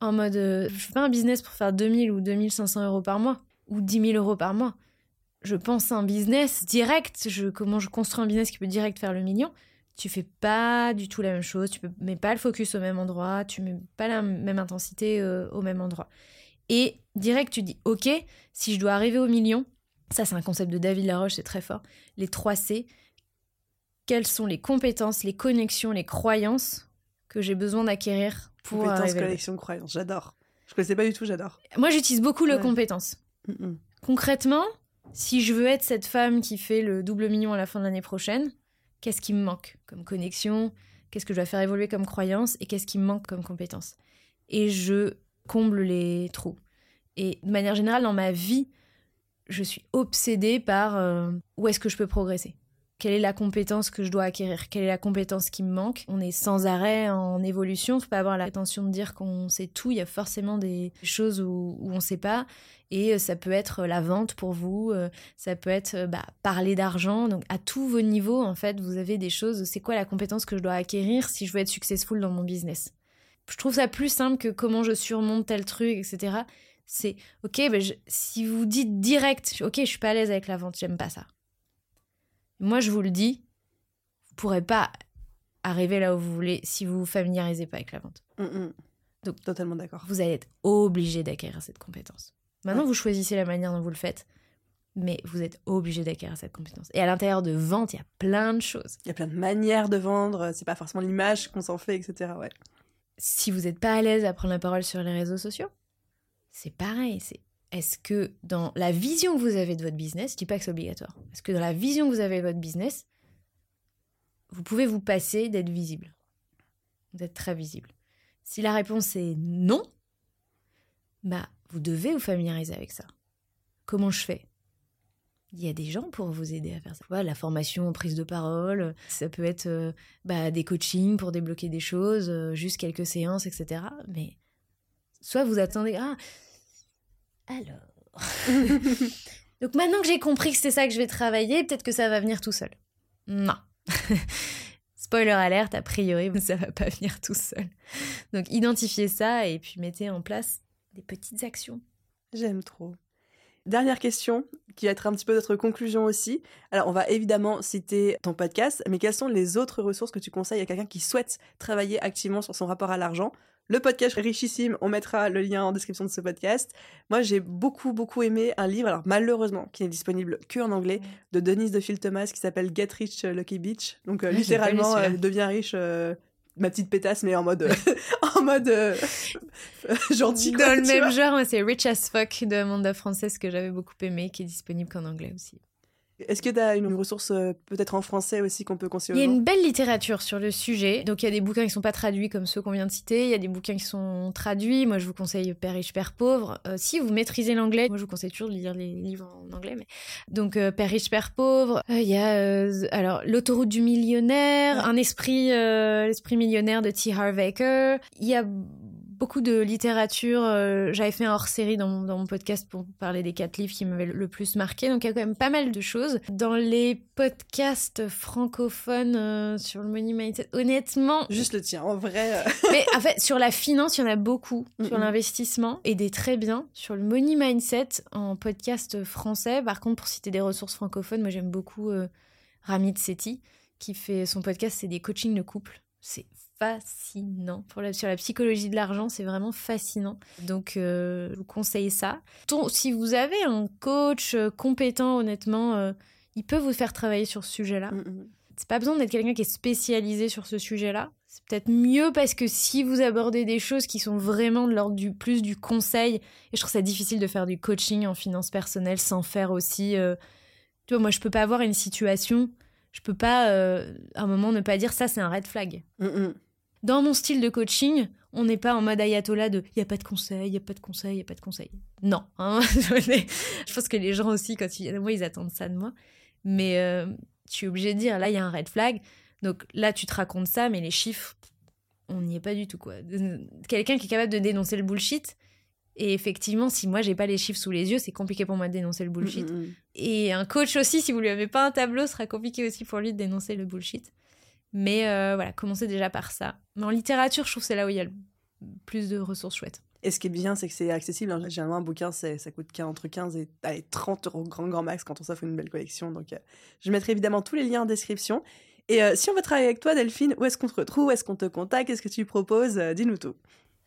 en mode, euh, je fais pas un business pour faire 2000 ou 2500 euros par mois, ou 10 000 euros par mois. Je pense à un business direct, je, comment je construis un business qui peut direct faire le million tu fais pas du tout la même chose, tu mets pas le focus au même endroit, tu mets pas la même intensité euh, au même endroit. Et direct, tu dis, ok, si je dois arriver au million, ça c'est un concept de David Laroche, c'est très fort, les 3 C, quelles sont les compétences, les connexions, les croyances que j'ai besoin d'acquérir pour compétences, arriver. connexions, croyances, j'adore. Je connaissais pas du tout, j'adore. Moi, j'utilise beaucoup le compétences. Concrètement, si je veux être cette femme qui fait le double million à la fin de l'année prochaine, qu'est-ce qui me manque comme connexion, qu'est-ce que je dois faire évoluer comme croyance et qu'est-ce qui me manque comme compétence. Et je comble les trous. Et de manière générale, dans ma vie, je suis obsédée par euh, où est-ce que je peux progresser. Quelle est la compétence que je dois acquérir Quelle est la compétence qui me manque On est sans arrêt en évolution. Faut pas avoir l'intention de dire qu'on sait tout. Il y a forcément des choses où, où on ne sait pas. Et euh, ça peut être la vente pour vous. Euh, ça peut être euh, bah, parler d'argent. Donc à tous vos niveaux, en fait, vous avez des choses. C'est quoi la compétence que je dois acquérir si je veux être successful dans mon business? Je trouve ça plus simple que comment je surmonte tel truc, etc. C'est ok, bah, si vous dites direct, ok, je suis pas à l'aise avec la vente, j'aime pas ça moi, je vous le dis, vous pourrez pas arriver là où vous voulez si vous vous familiarisez pas avec la vente. Mm, mm. Donc, totalement d'accord. Vous allez être obligé d'acquérir cette compétence. Maintenant, vous choisissez la manière dont vous le faites, mais vous êtes obligé d'acquérir cette compétence. Et à l'intérieur de vente, il y a plein de choses. Il y a plein de manières de vendre, c'est pas forcément l'image qu'on s'en fait, etc. Ouais. Si vous n'êtes pas à l'aise à prendre la parole sur les réseaux sociaux, c'est pareil. C'est est-ce que dans la vision que vous avez de votre business, je dis pas que c'est obligatoire, est-ce que dans la vision que vous avez de votre business, vous pouvez vous passer d'être visible, d'être très visible? Si la réponse est non, bah vous devez vous familiariser avec ça. Comment je fais? Il y a des gens pour vous aider à faire ça. la formation en prise de parole, ça peut être euh, bah, des coachings pour débloquer des choses, euh, juste quelques séances, etc. Mais soit vous attendez, ah, alors. Donc maintenant que j'ai compris que c'est ça que je vais travailler, peut-être que ça va venir tout seul. Non. Spoiler alerte, a priori, ça va pas venir tout seul. Donc identifiez ça et puis mettez en place des petites actions. J'aime trop. Dernière question, qui va être un petit peu notre conclusion aussi. Alors, on va évidemment citer ton podcast, mais quelles sont les autres ressources que tu conseilles à quelqu'un qui souhaite travailler activement sur son rapport à l'argent? Le podcast est richissime, on mettra le lien en description de ce podcast. Moi, j'ai beaucoup, beaucoup aimé un livre, alors malheureusement, qui n'est disponible que en anglais, de Denise de Phil Thomas, qui s'appelle Get Rich Lucky Beach. Donc, euh, littéralement, euh, deviens riche, euh, ma petite pétasse, mais en mode, en mode gentil. Dans le même genre, c'est Rich as Fuck de Amanda Française que j'avais beaucoup aimé, qui est disponible qu'en anglais aussi. Est-ce que tu as une ressource euh, peut-être en français aussi qu'on peut conseiller Il y a une belle littérature sur le sujet. Donc il y a des bouquins qui sont pas traduits comme ceux qu'on vient de citer. Il y a des bouquins qui sont traduits. Moi je vous conseille Père riche, Père pauvre. Euh, si vous maîtrisez l'anglais, moi je vous conseille toujours de lire les livres en anglais. Mais... Donc euh, Père riche, Père pauvre. Il y a alors l'autoroute du millionnaire, un esprit, l'esprit millionnaire de T. Harv. Il y a beaucoup de littérature. Euh, j'avais fait un hors-série dans, mon podcast pour parler des quatre livres qui m'avaient le plus marqué. Donc il y a quand même pas mal de choses. Dans les podcasts francophones euh, sur le money mindset, honnêtement... Juste le tien, en vrai. Euh. Mais en fait, sur la finance, il y en a beaucoup. Sur l'investissement, et des très bien. Sur le money mindset, en podcast français, par contre, pour citer des ressources francophones, moi j'aime beaucoup Ramit Sethi, qui fait son podcast, c'est des coachings de couple. C'est fascinant. Pour la, sur la psychologie de l'argent, c'est vraiment fascinant. Donc, euh, je vous conseille ça. si vous avez un coach euh, compétent, honnêtement, euh, il peut vous faire travailler sur ce sujet-là. Mm, mm. C'est pas besoin d'être quelqu'un qui est spécialisé sur ce sujet-là. C'est peut-être mieux parce que si vous abordez des choses qui sont vraiment de l'ordre du plus du conseil, et je trouve ça difficile de faire du coaching en finance personnelle sans faire aussi. tu vois, moi, je peux pas avoir une situation je peux pas à un moment ne pas dire ça c'est un red flag. Mm, dans mon style de coaching, on n'est pas en mode ayatollah de il y a pas de conseil, il y a pas de conseil, il y a pas de conseil. Non, hein, je pense que les gens aussi quand ils moi ils attendent ça de moi. Mais euh, tu suis obligée de dire là il y a un red flag. Donc là tu te racontes ça mais les chiffres on n'y est pas du tout quoi. Quelqu'un qui est capable de dénoncer le bullshit et effectivement, si moi j'ai pas les chiffres sous les yeux, c'est compliqué pour moi de dénoncer le bullshit. Mm, mm, mm. Et un coach aussi, si vous lui avez pas un tableau, sera compliqué aussi pour lui de dénoncer le bullshit. Mais euh, voilà, commencez déjà par ça. Mais en littérature, je trouve que c'est là où il y a le plus de ressources chouettes. Et ce qui est bien, c'est que c'est accessible. Généralement, un bouquin, ça coûte entre 15 et 30 euros grand, grand max quand on s'offre une belle collection. Donc, euh, je mettrai évidemment tous les liens en description. Et euh, si on veut travailler avec toi, Delphine, où est-ce qu'on te retrouve? Où est-ce qu'on te contacte? Qu'est-ce que tu proposes? Dis-nous tout.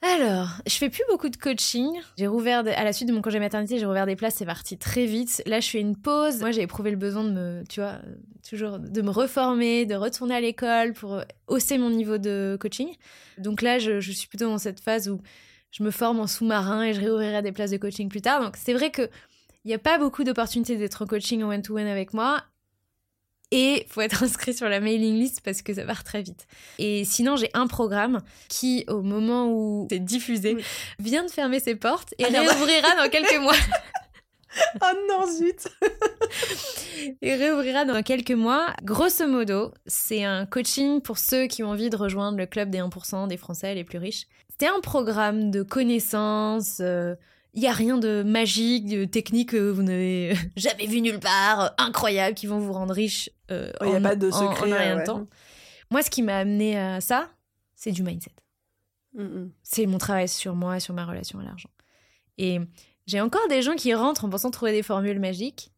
Alors, je fais plus beaucoup de coaching. J'ai rouvert, à la suite de mon congé maternité, j'ai rouvert des places, c'est parti très vite. Là, je fais une pause. Moi, j'ai éprouvé le besoin de me, tu vois, toujours de me reformer, de retourner à l'école pour hausser mon niveau de coaching. Donc là, je, suis plutôt dans cette phase où je me forme en sous-marin et je réouvrirai des places de coaching plus tard. Donc c'est vrai que il n'y a pas beaucoup d'opportunités d'être en coaching en one-to-one avec moi. Et faut être inscrit sur la mailing list parce que ça part très vite. Et sinon, j'ai un programme qui, au moment où c'est diffusé, vient de fermer ses portes et ah, réouvrira dans quelques mois. oh non, zut Et réouvrira dans quelques mois. Grosso modo, c'est un coaching pour ceux qui ont envie de rejoindre le club des 1% des Français les plus riches. C'est un programme de connaissances, euh, il n'y a rien de magique, de technique que vous n'avez jamais vu nulle part, incroyable, qui vont vous rendre riche euh, Il n'y a pas de secret. En, rien de temps. Moi, ce qui m'a amené à ça, c'est du mindset. Mm. C'est mon travail sur moi, sur ma relation à l'argent. Et j'ai encore des gens qui rentrent en pensant trouver des formules magiques.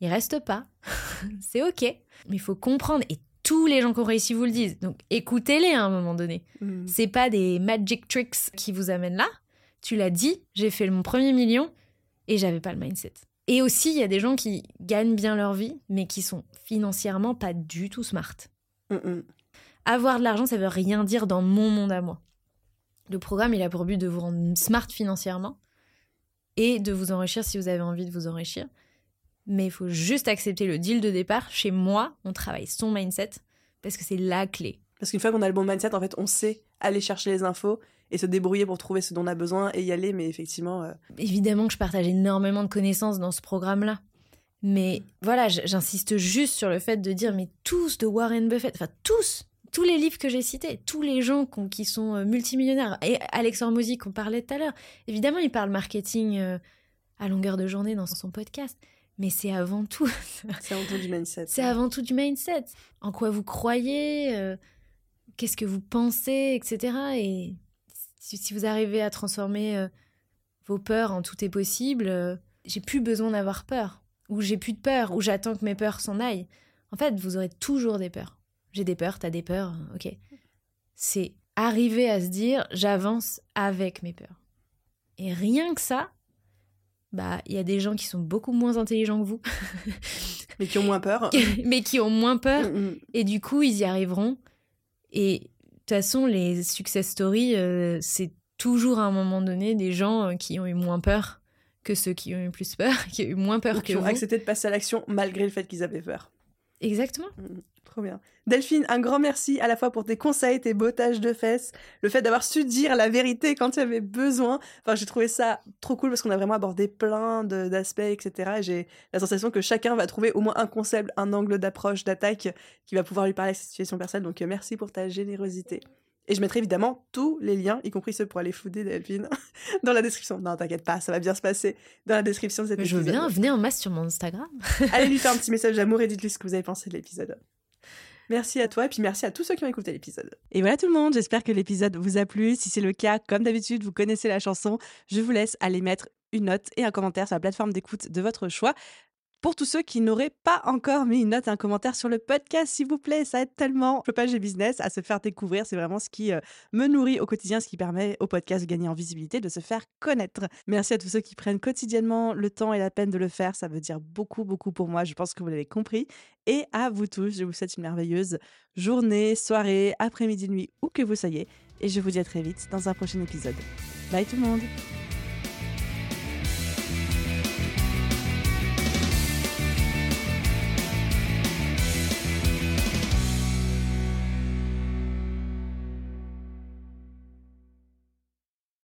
Ils restent pas. c'est ok. Mais il faut comprendre. Et tous les gens qui ont réussi vous le disent. Donc écoutez-les à un moment donné. Mm. C'est pas des magic tricks qui vous amènent là tu l'as dit, j'ai fait mon premier million Et j'avais pas le mindset. Et aussi, il y a des gens qui gagnent bien leur vie, mais qui sont financièrement pas du tout smart. Mm, mm. Avoir de l'argent, ça veut rien dire dans mon monde à moi. Le programme, il a pour but de vous rendre smart financièrement et de vous enrichir si vous avez envie de vous enrichir. Mais il faut juste accepter le deal de départ. Chez moi, on travaille son mindset parce que c'est la clé. Parce qu'une fois qu'on a le bon mindset, en fait, on sait aller chercher les infos et se débrouiller pour trouver ce dont on a besoin et y aller. Mais effectivement. euh, Évidemment que je partage énormément de connaissances dans ce programme-là. Mais voilà, j'insiste juste sur le fait de dire, mais tous de Warren Buffett, enfin tous, tous les livres que j'ai cités, tous les gens qui sont euh, multimillionnaires, et Alex Hormozy qu'on parlait tout à l'heure, évidemment, il parle marketing euh, à longueur de journée dans son podcast, mais c'est avant tout, c'est un peu du mindset. c'est avant tout du mindset. En quoi vous croyez, euh, qu'est-ce que vous pensez, etc. Et si, vous arrivez à transformer euh, vos peurs en tout est possible, euh, j'ai plus besoin d'avoir peur. Ou j'ai plus de peur, ou j'attends que mes peurs s'en aillent. En fait, vous aurez toujours des peurs. J'ai des peurs, t'as des peurs, euh, ok. C'est arriver à se dire, j'avance avec mes peurs. Et rien que ça, bah, il y a des gens qui sont beaucoup moins intelligents que vous, Mais qui ont moins peur. mais qui ont moins peur Mm, mm. et du coup, ils y arriveront. Et toute façon, les success stories, euh, c'est toujours à un moment donné des gens euh, qui ont eu moins peur que ceux qui ont eu plus peur, qui ont eu moins peur Ou que qui ont vous. accepté de passer à l'action malgré le fait qu'ils avaient peur. Exactement. Mm, Trop bien. Delphine, un grand merci à la fois pour tes conseils, tes bottages de fesses, le fait d'avoir su dire la vérité quand tu avais besoin. Enfin, j'ai trouvé ça trop cool parce qu'on a vraiment abordé plein d'aspects, etc. Et j'ai la sensation que chacun va trouver au moins un concept, un angle d'approche, d'attaque qui va pouvoir lui parler à sa situation personnelle. Donc, merci pour ta générosité. Et je mettrai évidemment tous les liens, y compris ceux pour aller fouder Delphine, dans la description. Non, t'inquiète pas, ça va bien se passer dans la description de cet Mais je veux bien, venez en masse sur mon Instagram. Allez lui faire un petit message d'amour et dites-lui ce que vous avez pensé de l'épisode. Merci à toi et puis merci à tous ceux qui ont écouté l'épisode. Et voilà tout le monde, j'espère que l'épisode vous a plu. Si c'est le cas, comme d'habitude, vous connaissez la chanson, je vous laisse aller mettre une note et un commentaire sur la plateforme d'écoute de votre choix. Pour tous ceux qui n'auraient pas encore mis une note et un commentaire sur le podcast, s'il vous plaît, ça aide tellement le page et business à se faire découvrir. C'est vraiment ce qui euh, me nourrit au quotidien, ce qui permet au podcast de gagner en visibilité, de se faire connaître. Merci à tous ceux qui prennent quotidiennement le temps et la peine de le faire. Ça veut dire beaucoup, beaucoup pour moi. Je pense que vous l'avez compris. Et à vous tous, je vous souhaite une merveilleuse journée, soirée, après-midi, nuit, où que vous soyez. Et je vous dis à très vite dans un prochain épisode. Bye tout le monde